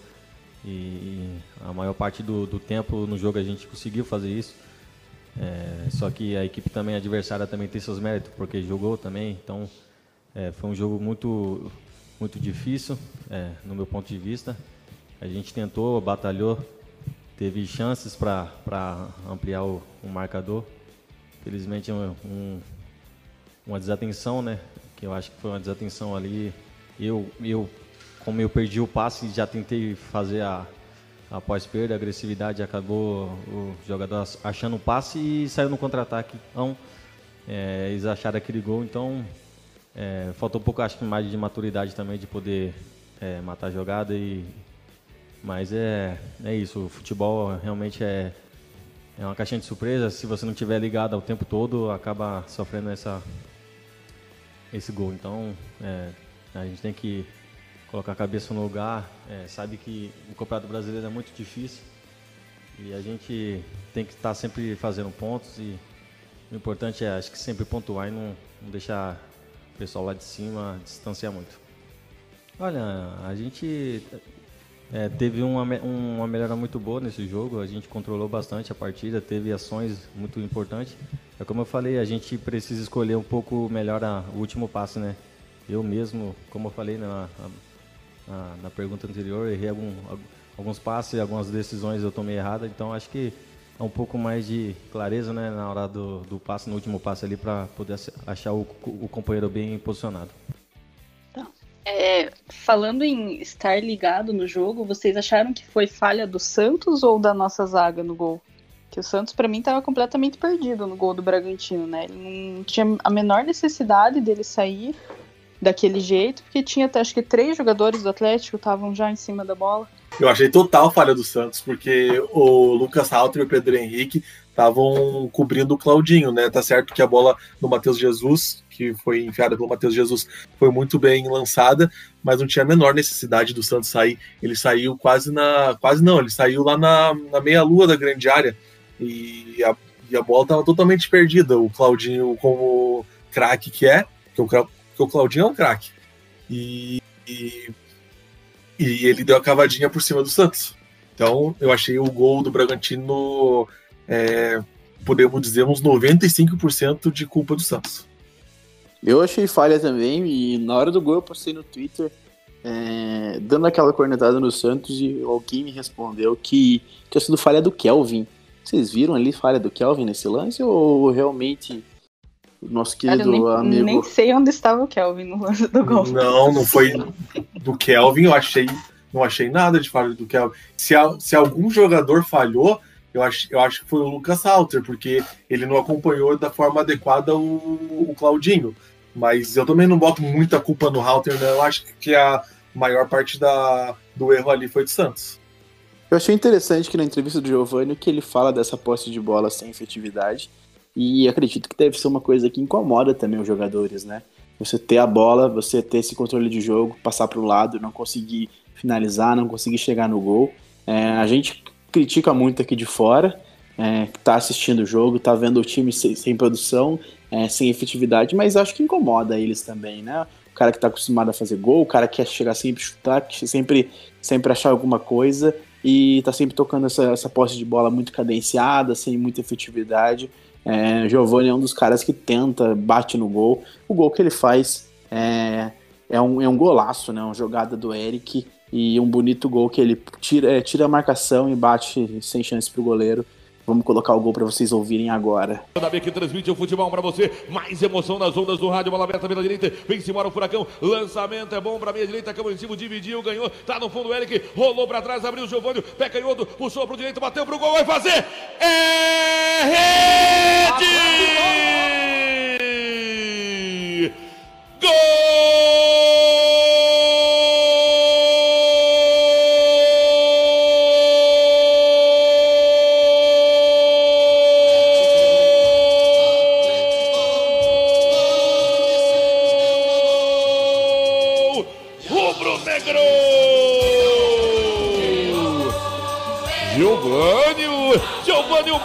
E, e a maior parte do, do, tempo no jogo a gente conseguiu fazer isso. É, só que a equipe também adversária também tem seus méritos, porque jogou também. Então é, foi um jogo muito, muito difícil, é, no meu ponto de vista. A gente tentou, batalhou, teve chances para ampliar o, o marcador. Felizmente um, um uma desatenção, né? Que eu acho que foi uma desatenção ali. Eu, eu como eu perdi o passe, já tentei fazer a, a pós-perda, a agressividade, acabou o jogador achando o passe e saiu no contra-ataque. Então, é, eles acharam aquele gol, então é, faltou um pouco, acho que mais de maturidade também de poder é, matar a jogada e mas é, é isso, o futebol realmente é, é uma caixinha de surpresa, se você não tiver ligado o tempo todo, acaba sofrendo essa, esse gol. Então, é, a gente tem que colocar a cabeça no lugar. É, sabe que o Campeonato Brasileiro é muito difícil e a gente tem que estar sempre fazendo pontos e o importante é, acho que sempre pontuar e não, não deixar pessoal lá de cima distanciar muito. Olha, a gente é, teve uma, uma melhora muito boa nesse jogo, a gente controlou bastante a partida, teve ações muito importantes. É como eu falei, a gente precisa escolher um pouco melhor a, o último passe, né? Eu mesmo, como eu falei, né, na, na pergunta anterior, errei algum, alguns passes, algumas decisões eu tomei errada, então acho que um pouco mais de clareza né, na hora do, do passe, no último passe ali, para poder achar o, o companheiro bem posicionado. Tá. É, falando em estar ligado no jogo, vocês acharam que foi falha do Santos ou da nossa zaga no gol? Que o Santos, para mim, estava completamente perdido no gol do Bragantino, né? Ele não tinha a menor necessidade dele sair daquele jeito, porque tinha acho que três jogadores do Atlético estavam já em cima da bola. Eu achei total falha do Santos, porque o Lucas Halter e o Pedro Henrique estavam cobrindo o Claudinho, né? Tá certo que a bola do Matheus Jesus, que foi enfiada pelo Matheus Jesus, foi muito bem lançada, mas não tinha a menor necessidade do Santos sair. Ele saiu quase na. Quase não, ele saiu lá na, na meia-lua da grande área. E a, e a bola estava totalmente perdida. O Claudinho, como craque que é, que o, que o Claudinho é um craque. E, e e ele deu a cavadinha por cima do Santos. Então, eu achei o gol do Bragantino, é, podemos dizer, uns 95% de culpa do Santos. Eu achei falha também, e na hora do gol eu postei no Twitter, é, dando aquela cornetada no Santos, e alguém me respondeu que tinha sido falha do Kelvin. Vocês viram ali falha do Kelvin nesse lance, ou realmente nosso querido Cara, nem, amigo. Nem sei onde estava o Kelvin no lance do gol. Não, não foi do Kelvin, eu achei. Não achei nada de falha do Kelvin. Se, se algum jogador falhou, eu acho, eu acho que foi o Lucas Halter, porque ele não acompanhou da forma adequada o, o Claudinho. Mas eu também não boto muita culpa no Halter, né? Eu acho que a maior parte da, do erro ali foi de Santos. Eu achei interessante que na entrevista do Giovanni que ele fala dessa posse de bola sem efetividade e acredito que deve ser uma coisa que incomoda também os jogadores, né? Você ter a bola, você ter esse controle de jogo, passar para o lado, não conseguir finalizar, não conseguir chegar no gol. É, a gente critica muito aqui de fora, é, que tá assistindo o jogo, tá vendo o time sem, sem produção, é, sem efetividade, mas acho que incomoda eles também, né? O cara que tá acostumado a fazer gol, o cara que quer chegar sempre chutar, sempre, sempre achar alguma coisa e tá sempre tocando essa, essa posse de bola muito cadenciada, sem muita efetividade. É, Giovanni é um dos caras que tenta, bate no gol. O gol que ele faz é, é, um, é um golaço, né? Uma jogada do Eric e um bonito gol que ele tira, é, tira a marcação e bate sem chance pro goleiro. Vamos colocar o gol para vocês ouvirem agora. Da que transmite o futebol para você. Mais emoção nas ondas do rádio. Bola aberta pela direita. Vem se embora o furacão. Lançamento é bom para meia direita. Câmara em cima, dividiu, ganhou. Tá no fundo o Eric. Rolou para trás, abriu o Giovanni. Pé canhoto. Puxou pro direito, bateu pro gol. Vai fazer. É rede! Gol!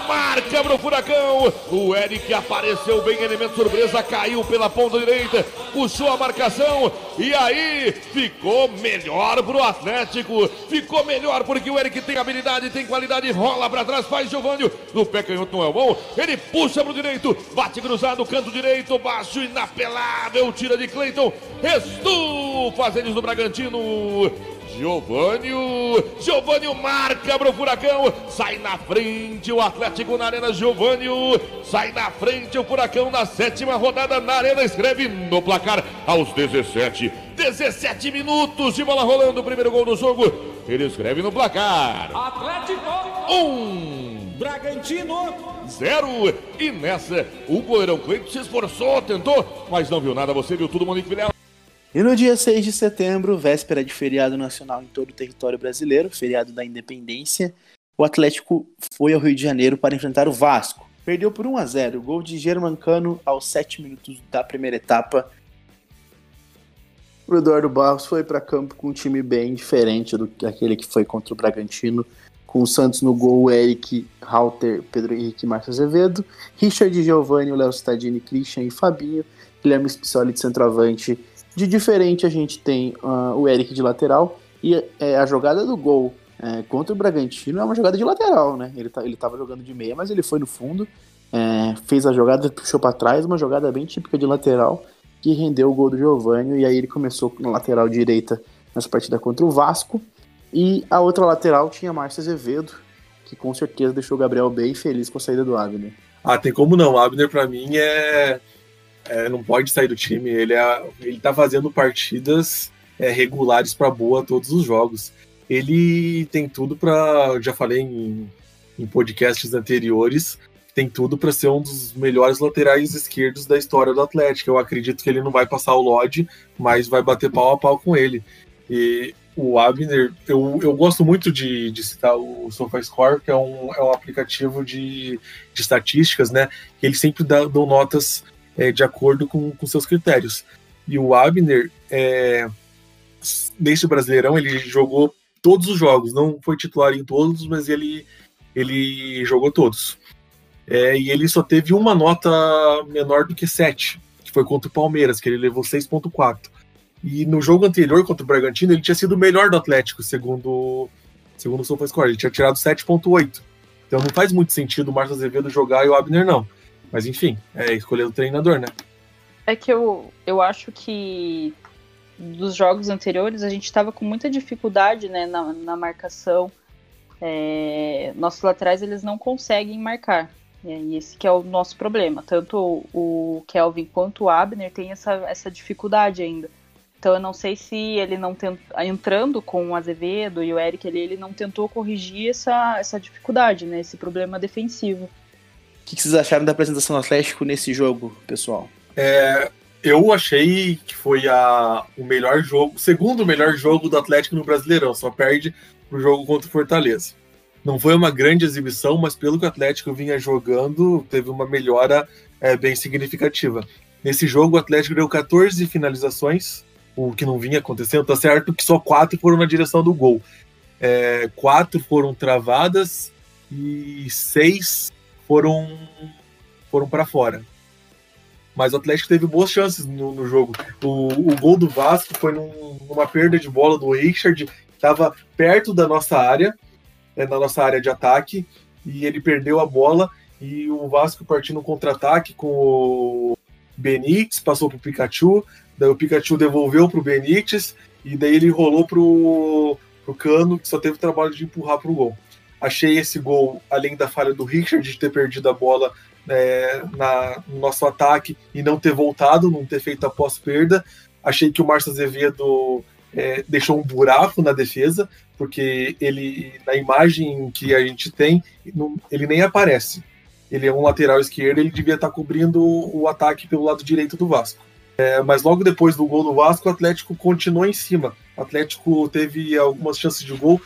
Marca para o Furacão. O Eric apareceu bem, elemento surpresa, caiu pela ponta direita, puxou a marcação e aí ficou melhor para o Atlético. Ficou melhor porque o Eric tem habilidade, tem qualidade, rola para trás, faz Giovanni. No pé canhoto não é bom, ele puxa para o direito, bate cruzado, canto direito, baixo, inapelável, tira de Cleiton. Estufa eles do Bragantino. Giovanni, Giovanni marca para o Furacão, sai na frente o Atlético na Arena, Giovanni, sai na frente o Furacão na sétima rodada na Arena, escreve no placar aos 17, 17 minutos de bola rolando, o primeiro gol do jogo, ele escreve no placar. Atlético 1. Um. Bragantino zero. E nessa, o goleirão Cleiton se esforçou, tentou, mas não viu nada. Você viu tudo, Monique Vilela. E no dia 6 de setembro, véspera de feriado nacional em todo o território brasileiro, feriado da independência, o Atlético foi ao Rio de Janeiro para enfrentar o Vasco. Perdeu por 1 a 0 gol de Germancano aos 7 minutos da primeira etapa. O Eduardo Barros foi para campo com um time bem diferente do que aquele que foi contra o Bragantino, com o Santos no gol, Eric, Halter, Pedro Henrique e Márcio Azevedo, Richard Giovanni, Léo Stadini, Christian e Fabinho, Guilherme Spissoli de centroavante, de diferente, a gente tem uh, o Eric de lateral e é, a jogada do gol é, contra o Bragantino é uma jogada de lateral, né? Ele, tá, ele tava jogando de meia, mas ele foi no fundo, é, fez a jogada, puxou para trás, uma jogada bem típica de lateral que rendeu o gol do Giovanni e aí ele começou na lateral direita nessa partida contra o Vasco. E a outra lateral tinha Márcio Azevedo, que com certeza deixou o Gabriel bem feliz com a saída do Abner. Ah, tem como não. O Abner, para mim, é... é... não pode sair do time. Ele, é... ele tá fazendo partidas é, regulares para boa todos os jogos. Ele tem tudo para. Já falei em, em podcasts anteriores, tem tudo para ser um dos melhores laterais esquerdos da história do Atlético. Eu acredito que ele não vai passar o Lodge, mas vai bater pau a pau com ele. E o Abner, eu, eu gosto muito de, de citar o SofaScore, que é um, é um aplicativo de, de estatísticas, né? Que ele sempre dá, dão notas é, de acordo com, com seus critérios. E o Abner, é, nesse Brasileirão, ele jogou todos os jogos, não foi titular em todos, mas ele, ele jogou todos. É, e ele só teve uma nota menor do que 7, que foi contra o Palmeiras, que ele levou 6.4. E no jogo anterior contra o Bragantino, ele tinha sido o melhor do Atlético, segundo, segundo o SofaScore. Ele tinha tirado 7.8. Então não faz muito sentido o Marcos Azevedo jogar e o Abner não. Mas enfim, é escolher o treinador, né? É que eu, eu acho que dos jogos anteriores a gente estava com muita dificuldade né, na, na marcação. É, nossos laterais eles não conseguem marcar. E esse que é o nosso problema. Tanto o Kelvin quanto o Abner têm essa, essa dificuldade ainda. Então eu não sei se ele não tent... entrando com o Azevedo e o Eric ali, ele não tentou corrigir essa, essa dificuldade, né? Esse problema defensivo. O que, vocês acharam da apresentação do Atlético nesse jogo, pessoal? É, eu achei que foi a, o melhor jogo, o segundo melhor jogo do Atlético no Brasileirão, só perde pro jogo contra o Fortaleza. Não foi uma grande exibição, mas pelo que o Atlético vinha jogando, teve uma melhora é, bem significativa. Nesse jogo, o Atlético deu 14 finalizações, o que não vinha acontecendo. Tá certo que só quatro foram na direção do gol. É, quatro foram travadas e seis foram, foram para fora. Mas o Atlético teve boas chances no, no jogo. O, o, gol do Vasco foi num, numa perda de bola do Richard, estava perto da nossa área na nossa área de ataque e ele perdeu a bola e o Vasco partiu no contra-ataque com o Benítez, passou para o Pikachu, daí o Pikachu devolveu para o Benítez e daí ele rolou para o Cano, que só teve o trabalho de empurrar para o gol. Achei esse gol, além da falha do Richard de ter perdido a bola é, na, no nosso ataque e não ter voltado, não ter feito a pós-perda. Achei que o Márcio Azevedo é, deixou um buraco na defesa, porque ele, na imagem que a gente tem, não, ele nem aparece. Ele é um lateral esquerdo, ele devia estar cobrindo o ataque pelo lado direito do Vasco. É, mas logo depois do gol do Vasco, o Atlético continuou em cima. O Atlético teve algumas chances de gol,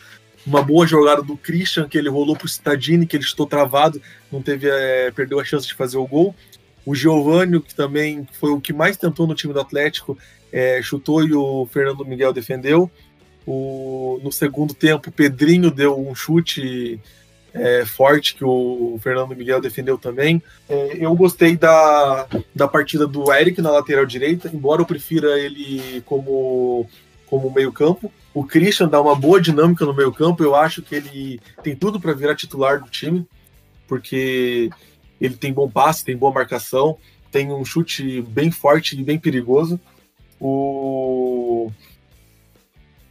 uma boa jogada do Christian, que ele rolou para o Stadini, que ele estou travado, não teve, é, perdeu a chance de fazer o gol. O Giovanni, que também foi o que mais tentou no time do Atlético, é, chutou e o Fernando Miguel defendeu. O, no segundo tempo, o Pedrinho deu um chute é, forte que o Fernando Miguel defendeu também. É, eu gostei da, da partida do Eric na lateral direita, embora eu prefira ele como, como meio-campo. O Christian dá uma boa dinâmica no meio-campo, eu acho que ele tem tudo para virar titular do time, porque ele tem bom passe, tem boa marcação, tem um chute bem forte e bem perigoso. O...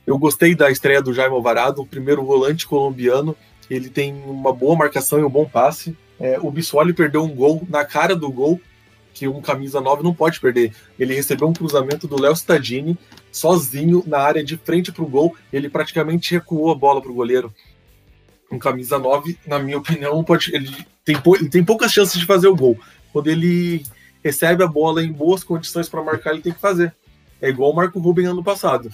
Eu gostei da estreia do Jaime Alvarado, o primeiro volante colombiano. Ele tem uma boa marcação e um bom passe. É, o Bissoli perdeu um gol na cara do gol, que um camisa 9 não pode perder. Ele recebeu um cruzamento do Léo Stadini, sozinho, na área de frente para o gol. Ele praticamente recuou a bola para o goleiro. Um camisa 9, na minha opinião, pode, ele, tem, ele tem poucas chances de fazer o gol. Quando ele recebe a bola em boas condições para marcar, ele tem que fazer. É igual o Marco Ruben ano passado.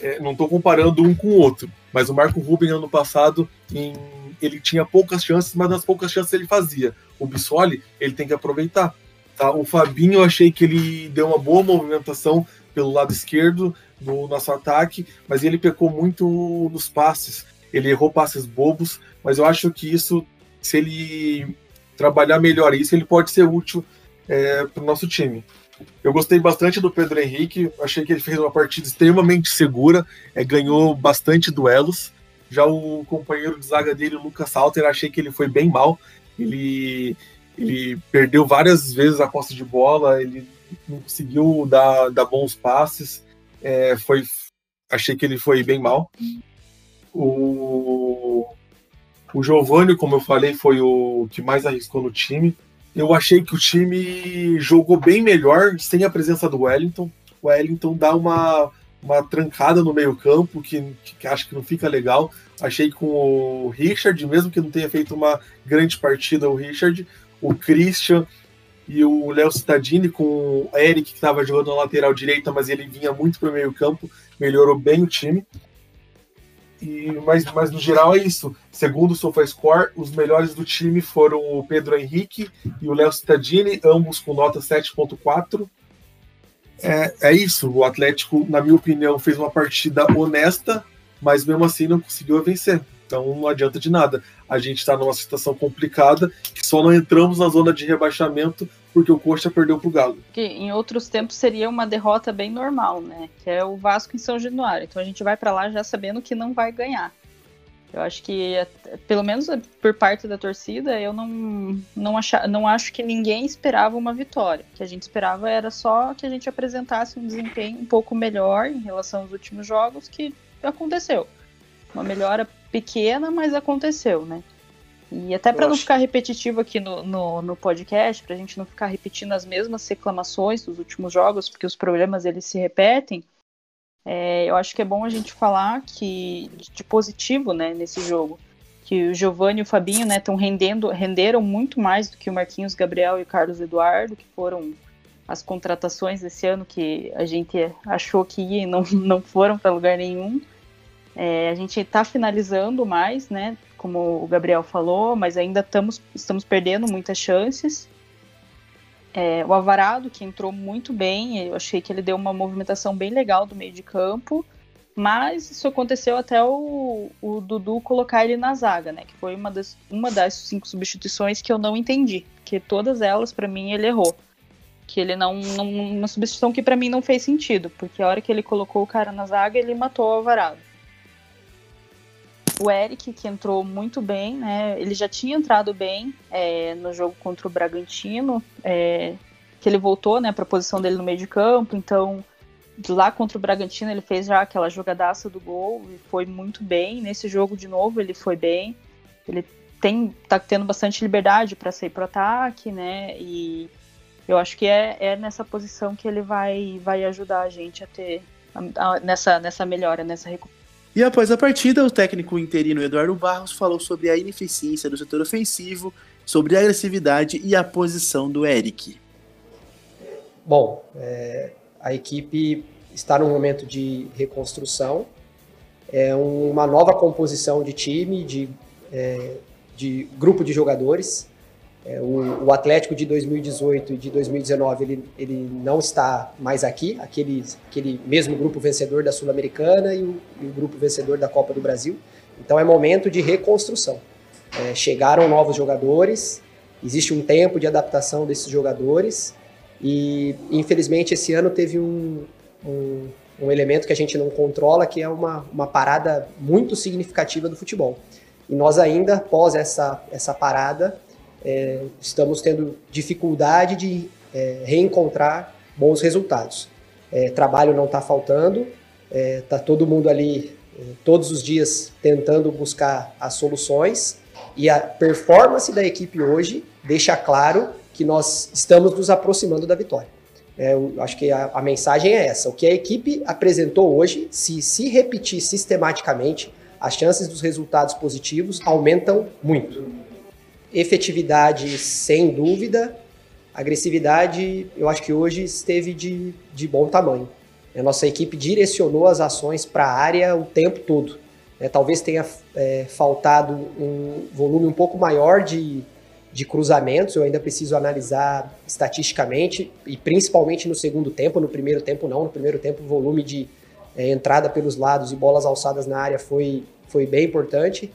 É, não estou comparando um com o outro, mas o Marco Ruben ano passado em, ele tinha poucas chances, mas nas poucas chances ele fazia. O Bissoli ele tem que aproveitar. Tá? O Fabinho eu achei que ele deu uma boa movimentação pelo lado esquerdo no nosso ataque, mas ele pecou muito nos passes. Ele errou passes bobos, mas eu acho que isso, se ele trabalhar melhor isso, ele pode ser útil é, para o nosso time. Eu gostei bastante do Pedro Henrique, achei que ele fez uma partida extremamente segura, é, ganhou bastante duelos. Já o companheiro de zaga dele, o Lucas Salter, achei que ele foi bem mal. Ele, ele perdeu várias vezes a posse de bola, ele não conseguiu dar, dar bons passes. É, foi achei que ele foi bem mal. O, o Giovanni, como eu falei, foi o que mais arriscou no time. Eu achei que o time jogou bem melhor sem a presença do Wellington. O Wellington dá uma, uma trancada no meio-campo que, que acho que não fica legal. Achei que com o Richard, mesmo que não tenha feito uma grande partida, o Richard, o Christian e o Léo Cittadini com o Eric, que estava jogando na lateral direita, mas ele vinha muito para o meio-campo, melhorou bem o time. E, mas, mas no geral é isso. Segundo o SofaScore, os melhores do time foram o Pedro Henrique e o Léo Cittadini, ambos com nota 7.4 é, é isso. O Atlético, na minha opinião, fez uma partida honesta, mas mesmo assim não conseguiu vencer. Então não adianta de nada. A gente está numa situação complicada que só não entramos na zona de rebaixamento porque o Coxa perdeu para o Galo. Que em outros tempos seria uma derrota bem normal, né? Que é o Vasco em São Januário. Então a gente vai para lá já sabendo que não vai ganhar. Eu acho que, pelo menos por parte da torcida, eu não, não, acha, não acho que ninguém esperava uma vitória. O que a gente esperava era só que a gente apresentasse um desempenho um pouco melhor em relação aos últimos jogos, que aconteceu. Uma melhora pequena, mas aconteceu, né? E até para não ficar repetitivo aqui no, no, no podcast, para a gente não ficar repetindo as mesmas reclamações dos últimos jogos, porque os problemas eles se repetem, é, eu acho que é bom a gente falar que de positivo, né, nesse jogo, que o Giovanni e o Fabinho, né, estão rendendo, renderam muito mais do que o Marquinhos Gabriel e o Carlos Eduardo, que foram as contratações desse ano que a gente achou que ia e não, (laughs) não foram para lugar nenhum. É, a gente está finalizando mais, né, como o Gabriel falou, mas ainda estamos, estamos perdendo muitas chances. É, o Avarado, que entrou muito bem, eu achei que ele deu uma movimentação bem legal do meio de campo, mas isso aconteceu até o, o Dudu colocar ele na zaga, né? Que foi uma das, uma das cinco substituições que eu não entendi, que todas elas, para mim, ele errou. Que ele não, não. Uma substituição que para mim não fez sentido, porque a hora que ele colocou o cara na zaga, ele matou o Alvarado. O Eric, que entrou muito bem, né? Ele já tinha entrado bem é, no jogo contra o Bragantino, é, que ele voltou, né, para a posição dele no meio de campo. Então, lá contra o Bragantino, ele fez já aquela jogadaça do gol e foi muito bem. Nesse jogo, de novo, ele foi bem. Ele tem, tá tendo bastante liberdade para sair pro ataque, né? E eu acho que é, é nessa posição que ele vai, vai ajudar a gente a ter a, a, nessa, nessa melhora, nessa recuperação e após a partida, o técnico interino Eduardo Barros falou sobre a ineficiência do setor ofensivo, sobre a agressividade e a posição do Eric. Bom, é, a equipe está num momento de reconstrução, é uma nova composição de time, de, é, de grupo de jogadores. É, o, o, Atlético de 2018 e de 2019 ele, ele não está mais aqui, aquele, aquele mesmo grupo vencedor da Sul-Americana e, e, o grupo vencedor da Copa do Brasil. Então é momento de reconstrução. É, chegaram novos jogadores, existe um tempo de adaptação desses jogadores e infelizmente esse ano teve um, um, um elemento que a gente não controla, que é uma, uma parada muito significativa do futebol. E nós ainda, após essa, essa parada, é, estamos tendo dificuldade de é, reencontrar bons resultados. É, trabalho não está faltando, está é, todo mundo ali é, todos os dias tentando buscar as soluções e a performance da equipe hoje deixa claro que nós estamos nos aproximando da vitória. É, eu acho que a, a, mensagem é essa. O que a equipe apresentou hoje, se se repetir sistematicamente, as chances dos resultados positivos aumentam muito efetividade, sem dúvida. Agressividade, eu acho que hoje esteve de, de bom tamanho. A nossa equipe direcionou as ações para a área o tempo todo. É, talvez tenha é, faltado um volume um pouco maior de, de cruzamentos, eu ainda preciso analisar estatisticamente, e principalmente no segundo tempo, no primeiro tempo não, no primeiro tempo o volume de é, entrada pelos lados e bolas alçadas na área foi, foi bem importante.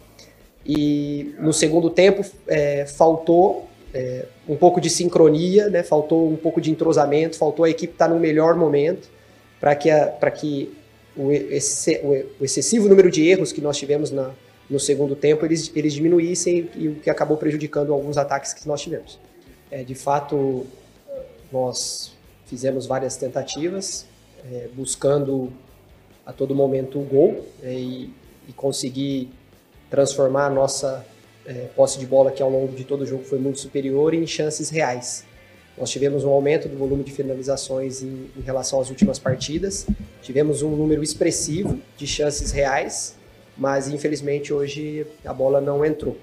E no segundo tempo é, faltou é, um pouco de sincronia, né? faltou um pouco de entrosamento, faltou a equipe estar no melhor momento para que, a, que o, esse, o, excessivo número de erros que nós tivemos na, no segundo tempo eles, eles diminuíssem e o que acabou prejudicando alguns ataques que nós tivemos. É, de fato, nós fizemos várias tentativas é, buscando a todo momento o gol né, e, e, conseguir transformar a nossa é, posse de bola, que ao longo de todo o jogo foi muito superior, em chances reais. Nós tivemos um aumento do volume de finalizações em, em relação às últimas partidas, tivemos um número expressivo de chances reais, mas infelizmente hoje a bola não entrou.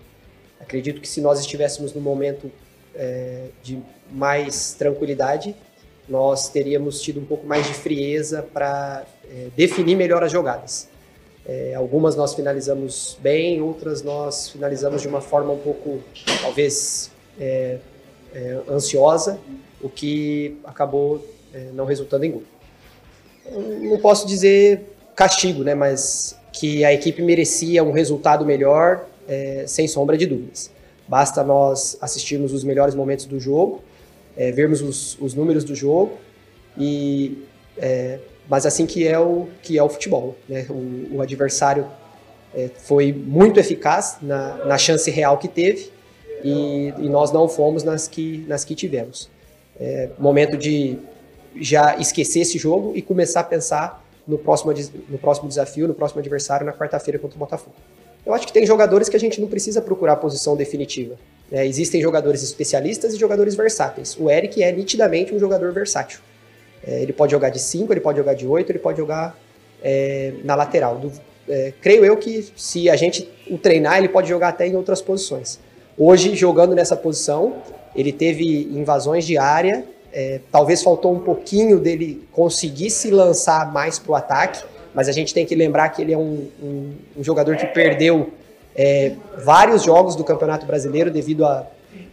Acredito que se nós estivéssemos no momento é, de mais tranquilidade, nós teríamos tido um pouco mais de frieza para é, definir melhor as jogadas. É, algumas nós finalizamos bem, outras nós finalizamos de uma forma um pouco, talvez, é, é ansiosa, o que acabou é, não resultando em gol. Não posso dizer castigo, né, mas que a equipe merecia um resultado melhor, é, sem sombra de dúvidas. Basta nós assistirmos os melhores momentos do jogo, é, vermos os, os, números do jogo e mas assim que é o que é o futebol, né? o, o, adversário é, foi muito eficaz na, na, chance real que teve e, e, nós não fomos nas que nas que tivemos. É, momento de já esquecer esse jogo e começar a pensar no próximo, no próximo desafio, no próximo adversário, na quarta-feira contra o Botafogo. Eu acho que tem jogadores que a gente não precisa procurar posição definitiva. É, existem jogadores especialistas e jogadores versáteis. O Eric é nitidamente um jogador versátil. É, ele pode jogar de 5, ele pode jogar de 8, ele pode jogar é, na lateral. Do, é, creio eu que se a gente o treinar, ele pode jogar até em outras posições. Hoje, jogando nessa posição, ele teve invasões de área, é, talvez faltou um pouquinho dele conseguir se lançar mais para o ataque, mas a gente tem que lembrar que ele é um, um, um jogador que perdeu é, vários jogos do Campeonato Brasileiro devido a,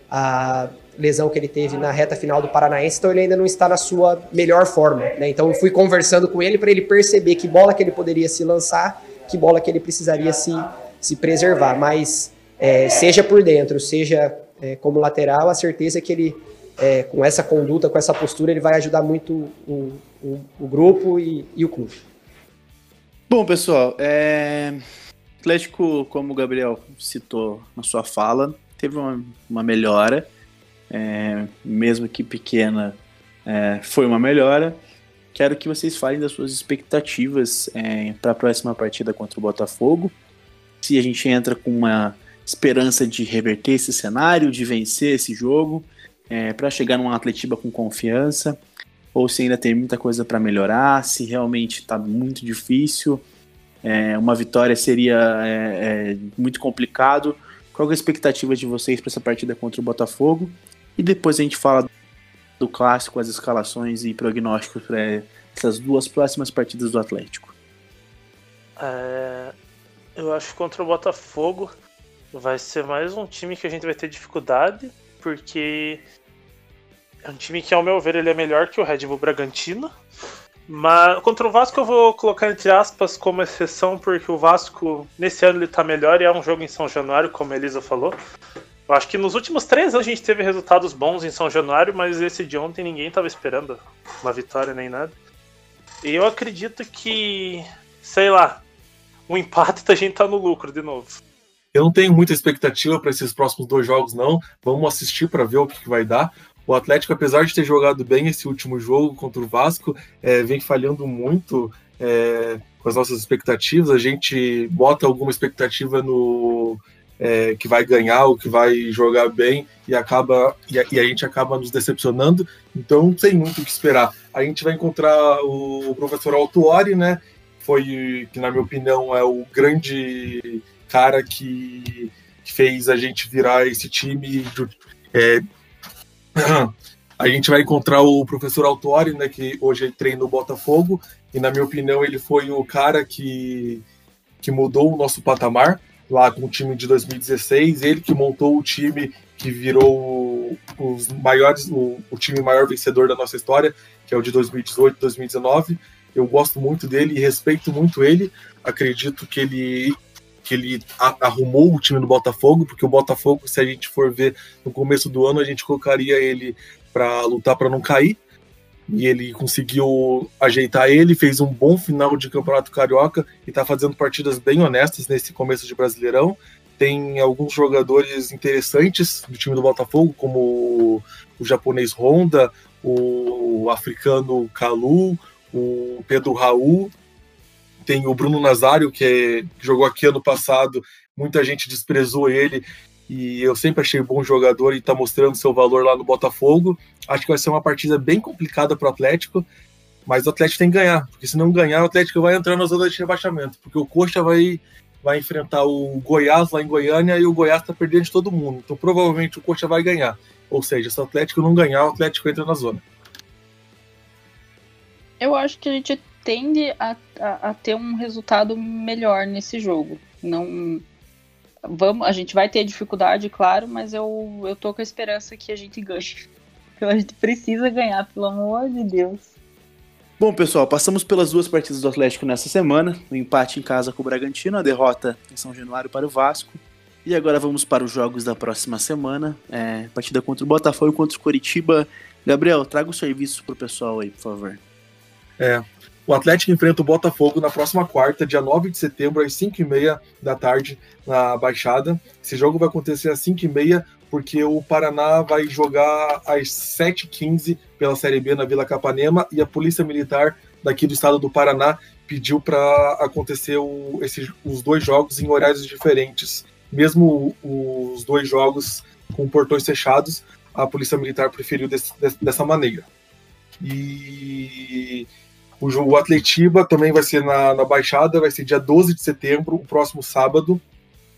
a, lesão que ele teve na reta final do Paranaense, então ele ainda não está na sua melhor forma. Né? Então eu fui conversando com ele para ele perceber que bola que ele poderia se lançar, que bola que ele precisaria se, se preservar. Mas é, seja por dentro, seja é, como lateral, a certeza é que ele, é, com essa conduta, com essa postura, ele vai ajudar muito o, o, o grupo e, e o clube. Bom, pessoal, é... Atlético, como o Gabriel citou na sua fala, teve uma, uma melhora, é... mesmo que pequena, é... foi uma melhora. Quero que vocês falem das suas expectativas é, para a próxima partida contra o Botafogo. Se a gente entra com uma esperança de reverter esse cenário, de vencer esse jogo, é, para chegar num Atletiba com confiança ou se ainda tem muita coisa para melhorar, se realmente está muito difícil, é, uma vitória seria é, é, muito complicado. Qual é a expectativa de vocês para essa partida contra o Botafogo? E depois a gente fala do clássico, as escalações e prognósticos para essas duas próximas partidas do Atlético. É, eu acho que contra o Botafogo vai ser mais um time que a gente vai ter dificuldade, porque é um time que, ao meu ver, ele é melhor que o Red Bull Bragantino. Mas contra o Vasco eu vou colocar entre aspas como exceção, porque o Vasco nesse ano ele tá melhor e é um jogo em São Januário, como a Elisa falou. Eu acho que nos últimos três anos a gente teve resultados bons em São Januário, mas esse de ontem ninguém tava esperando uma vitória nem nada. E eu acredito que, sei lá, um empate (laughs) a gente tá no lucro de novo. Eu não tenho muita expectativa para esses próximos dois jogos, não. Vamos assistir para ver o que, que vai dar. O Atlético, apesar de ter jogado bem esse último jogo contra o Vasco, é, vem falhando muito é, com as nossas expectativas. A gente bota alguma expectativa no é, que vai ganhar ou que vai jogar bem e acaba e a, e a, gente acaba nos decepcionando. Então não tem muito o que esperar. A gente vai encontrar o, o professor Altuori, né? Foi que na minha opinião é o grande cara que, que fez a gente virar esse time. É, (clears throat) a gente vai encontrar o professor Autori, né, que hoje treina no Botafogo, e na minha opinião ele foi o cara que, que mudou o nosso patamar lá com o time de 2016, ele que montou o time que virou os maiores, o, o time maior vencedor da nossa história, que é o de 2018, 2019. Eu gosto muito dele e respeito muito ele. Acredito que ele que ele arrumou o time do Botafogo, porque o Botafogo, se a gente for ver no começo do ano, a gente colocaria ele para lutar para não cair. E ele conseguiu ajeitar ele, fez um bom final de campeonato carioca e está fazendo partidas bem honestas nesse começo de Brasileirão. Tem alguns jogadores interessantes do time do Botafogo, como o, japonês Honda, o africano Kalu, o Pedro Raul, tem o Bruno Nazário, que, é, que jogou aqui ano passado, muita gente desprezou ele, e eu sempre achei bom jogador e está mostrando seu valor lá no Botafogo. Acho que vai ser uma partida bem complicada para o Atlético, mas o Atlético tem que ganhar, porque se não ganhar, o Atlético vai entrar na zona de rebaixamento, porque o Coxa vai, vai enfrentar o Goiás lá em Goiânia e o Goiás está perdendo de todo mundo. Então provavelmente o Coxa vai ganhar. Ou seja, se o Atlético não ganhar, o Atlético entra na zona. Eu acho que a gente tende a, a, a ter um resultado melhor nesse jogo. Não vamos, a gente vai ter dificuldade, claro, mas eu, eu tô com a esperança que a gente ganhe. (laughs) A gente precisa ganhar, pelo amor de Deus. Bom, pessoal, passamos pelas duas partidas do Atlético nessa semana: o empate em casa com o Bragantino, a derrota em São Januário para o Vasco. E agora vamos para os jogos da próxima semana: é, partida contra o Botafogo e contra o Coritiba. Gabriel, traga o serviço pro pessoal aí, por favor. É, o Atlético enfrenta o Botafogo na próxima quarta, dia 9 de setembro, às 5h30 da tarde, na Baixada. Esse jogo vai acontecer às 5h30, porque o Paraná vai jogar às 7h15 pela Série B na Vila Capanema e a Polícia Militar daqui do estado do Paraná pediu para acontecer o, esses, os dois jogos em horários diferentes. Mesmo os dois jogos com portões fechados, a Polícia Militar preferiu dessa maneira. E o jogo Atletiba também vai ser na, na Baixada, vai ser dia 12 de setembro, o próximo sábado,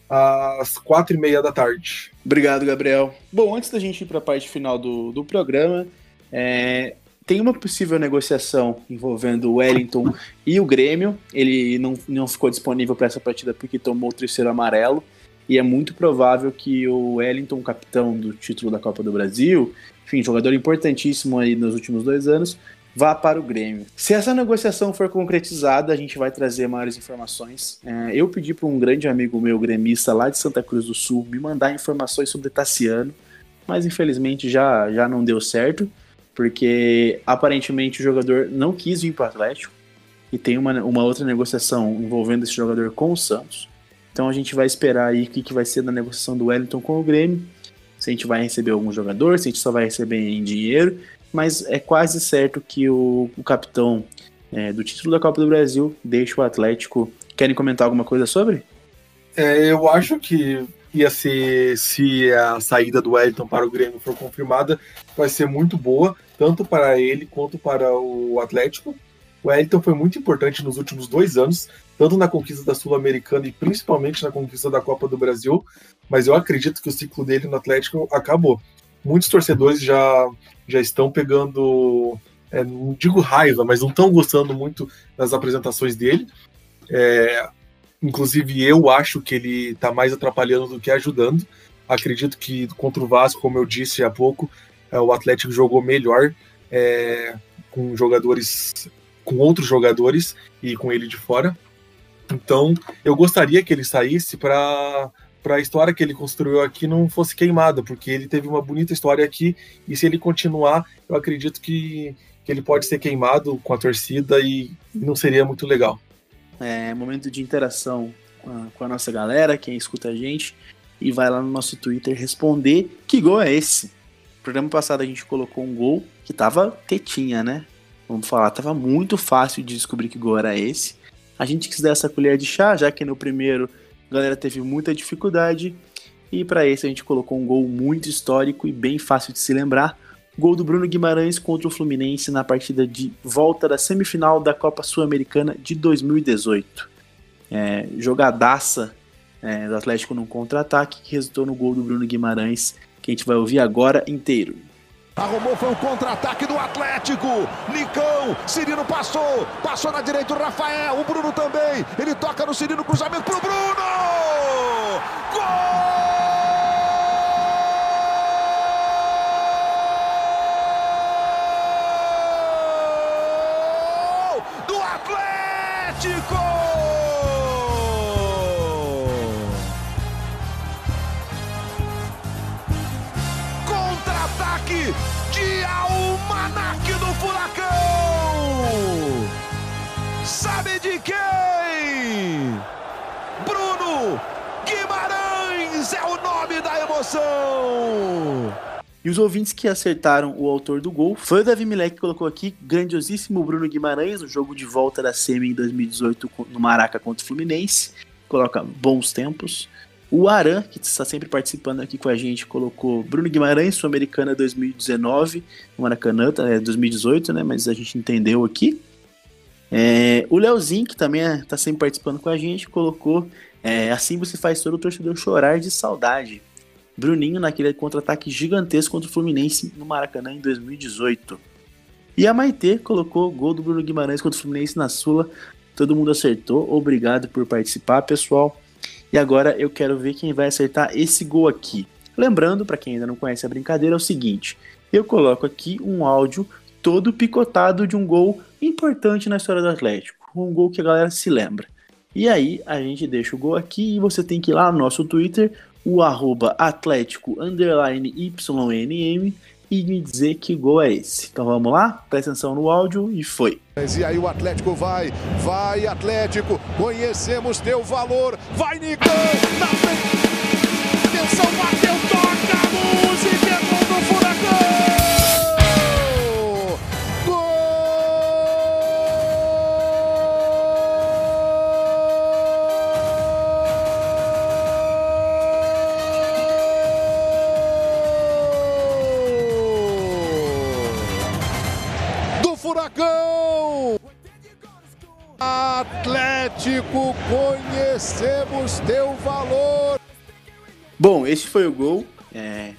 às quatro e meia da tarde. Obrigado, Gabriel. Bom, antes da gente ir para a parte final do, do programa, é, tem uma possível negociação envolvendo o Wellington e o Grêmio. Ele não, não ficou disponível para essa partida porque tomou o terceiro amarelo. E é muito provável que o Wellington, capitão do título da Copa do Brasil, enfim, jogador importantíssimo aí nos últimos dois anos, vá para o Grêmio. Se essa negociação for concretizada, a gente vai trazer maiores informações. É, eu pedi para um grande amigo meu, gremista lá de Santa Cruz do Sul, me mandar informações sobre Tassiano, mas infelizmente já, já não deu certo, porque aparentemente o jogador não quis vir para o Atlético e tem uma, uma outra negociação envolvendo esse jogador com o Santos. Então a gente vai esperar aí o que, que vai ser da negociação do Wellington com o Grêmio. Se a gente vai receber algum jogador, se a gente só vai receber em dinheiro mas é quase certo que o, o capitão é, do título da Copa do Brasil deixa o Atlético. Querem comentar alguma coisa sobre? É, eu acho que ia ser, se a saída do Wellington para o Grêmio for confirmada, vai ser muito boa, tanto para ele quanto para o Atlético. O Wellington foi muito importante nos últimos dois anos, tanto na conquista da Sul-Americana e principalmente na conquista da Copa do Brasil, mas eu acredito que o ciclo dele no Atlético acabou. Muitos torcedores já já estão pegando, é, não digo raiva, mas não estão gostando muito das apresentações dele. É, inclusive, eu acho que ele está mais atrapalhando do que ajudando. Acredito que contra o Vasco, como eu disse há pouco, é, o Atlético jogou melhor é, com jogadores, com outros jogadores e com ele de fora. Então, eu gostaria que ele saísse para para a história que ele construiu aqui não fosse queimada, porque ele teve uma bonita história aqui e se ele continuar, eu acredito que, que ele pode ser queimado com a torcida e, não seria muito legal. É momento de interação com a, com a nossa galera, quem escuta a gente, e vai lá no nosso Twitter responder que gol é esse. No programa passado a gente colocou um gol que tava tetinha, né? Vamos falar, tava muito fácil de descobrir que gol era esse. A gente quis dar essa colher de chá, já que no primeiro galera teve muita dificuldade e para esse a gente colocou um gol muito histórico e bem fácil de se lembrar. Gol do Bruno Guimarães contra o Fluminense na partida de volta da semifinal da Copa Sul-Americana de 2018. É, jogadaça é, do Atlético num contra-ataque que resultou no gol do Bruno Guimarães, que a gente vai ouvir agora inteiro. Arrumou, foi o contra-ataque do Atlético. Nicão, Cirino passou, passou na direita o Rafael, o Bruno também. Ele toca no Cirino, cruzamento pro Bruno! Gol! Quem? Bruno Guimarães é o nome da emoção. E os ouvintes que acertaram o autor do gol foi o Davi Milek que colocou aqui, grandiosíssimo Bruno Guimarães, no jogo de volta da SEMI em 2018 no Maraca contra o Fluminense. Coloca bons tempos. O Aran, que está sempre participando aqui com a gente, colocou Bruno Guimarães, Sul-Americana 2019, no Maracanã, é 2018, né? Mas a gente entendeu aqui. É, o Leozinho, que também está sempre participando com a gente, colocou é, Assim você faz todo o torcedor chorar de saudade. Bruninho naquele contra-ataque gigantesco contra o Fluminense no Maracanã em 2018. E a Maitê colocou o gol do Bruno Guimarães contra o Fluminense na Sula. Todo mundo acertou. Obrigado por participar, pessoal. E agora eu quero ver quem vai acertar esse gol aqui. Lembrando, para quem ainda não conhece a brincadeira, é o seguinte: eu coloco aqui um áudio todo picotado de um gol importante na história do Atlético. Um gol que a galera se lembra. E aí a gente deixa o gol aqui e você tem que ir lá no nosso Twitter o arroba atlético underline YNM e me dizer que gol é esse. Então vamos lá? Presta atenção no áudio e foi. E aí o Atlético vai, vai Atlético, conhecemos teu valor, vai Nicão, na frente, atenção, bateu, Atlético, conhecemos teu valor. Bom, esse foi o gol. É,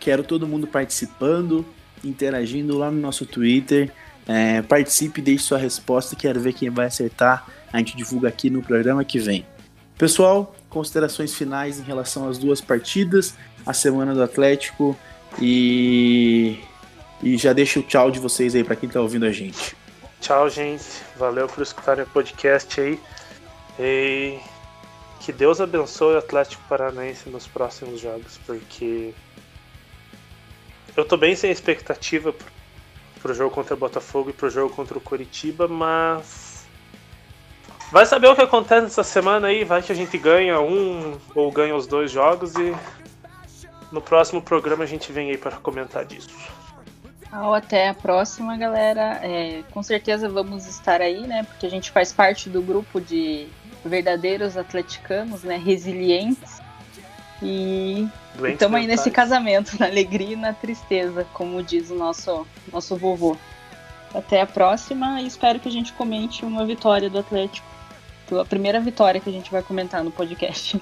quero todo mundo participando, interagindo lá no nosso Twitter. É, participe, deixe sua resposta. Quero ver quem vai acertar. A gente divulga aqui no programa que vem. Pessoal, considerações finais em relação às duas partidas, a semana do Atlético e e já deixa o tchau de vocês aí para quem tá ouvindo a gente. Tchau, gente. Valeu por escutarem o podcast aí. E que Deus abençoe o Atlético Paranaense nos próximos jogos, porque eu tô bem sem expectativa pro, jogo contra o Botafogo e pro jogo contra o Coritiba, mas vai saber o que acontece essa semana aí, vai que a gente ganha um ou ganha os dois jogos e no próximo programa a gente vem aí para comentar disso. Tchau, até a próxima, galera. É, com certeza vamos estar aí, né? Porque a gente faz parte do grupo de verdadeiros atleticanos, né? Resilientes. E estamos aí nesse casamento, na alegria e na tristeza, como diz o nosso, nosso vovô. Até a próxima e espero que a gente comente uma vitória do Atlético. A primeira vitória que a gente vai comentar no podcast.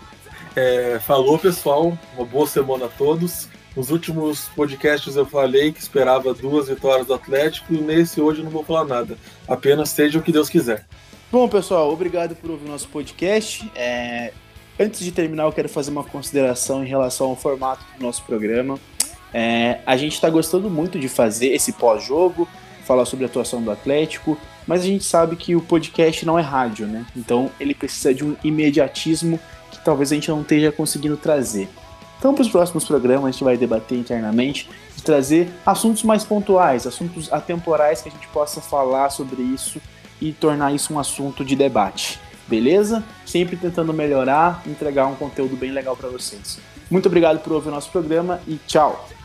É, falou, pessoal. Uma boa semana a todos. Nos últimos podcasts eu falei que esperava duas vitórias do Atlético e nesse hoje não vou falar nada. Apenas seja o que Deus quiser. Bom, pessoal, obrigado por ouvir nosso podcast. É... Antes de terminar, eu quero fazer uma consideração em relação ao formato do nosso programa. É... A gente está gostando muito de fazer esse pós-jogo, falar sobre a atuação do Atlético, mas a gente sabe que o podcast não é rádio, né? Então ele precisa de um imediatismo que talvez a gente não esteja conseguindo trazer. Então, para os próximos programas, a gente vai debater internamente e trazer assuntos mais pontuais, assuntos atemporais que a gente possa falar sobre isso e tornar isso um assunto de debate. Beleza? Sempre tentando melhorar, entregar um conteúdo bem legal para vocês. Muito obrigado por ouvir o nosso programa e tchau!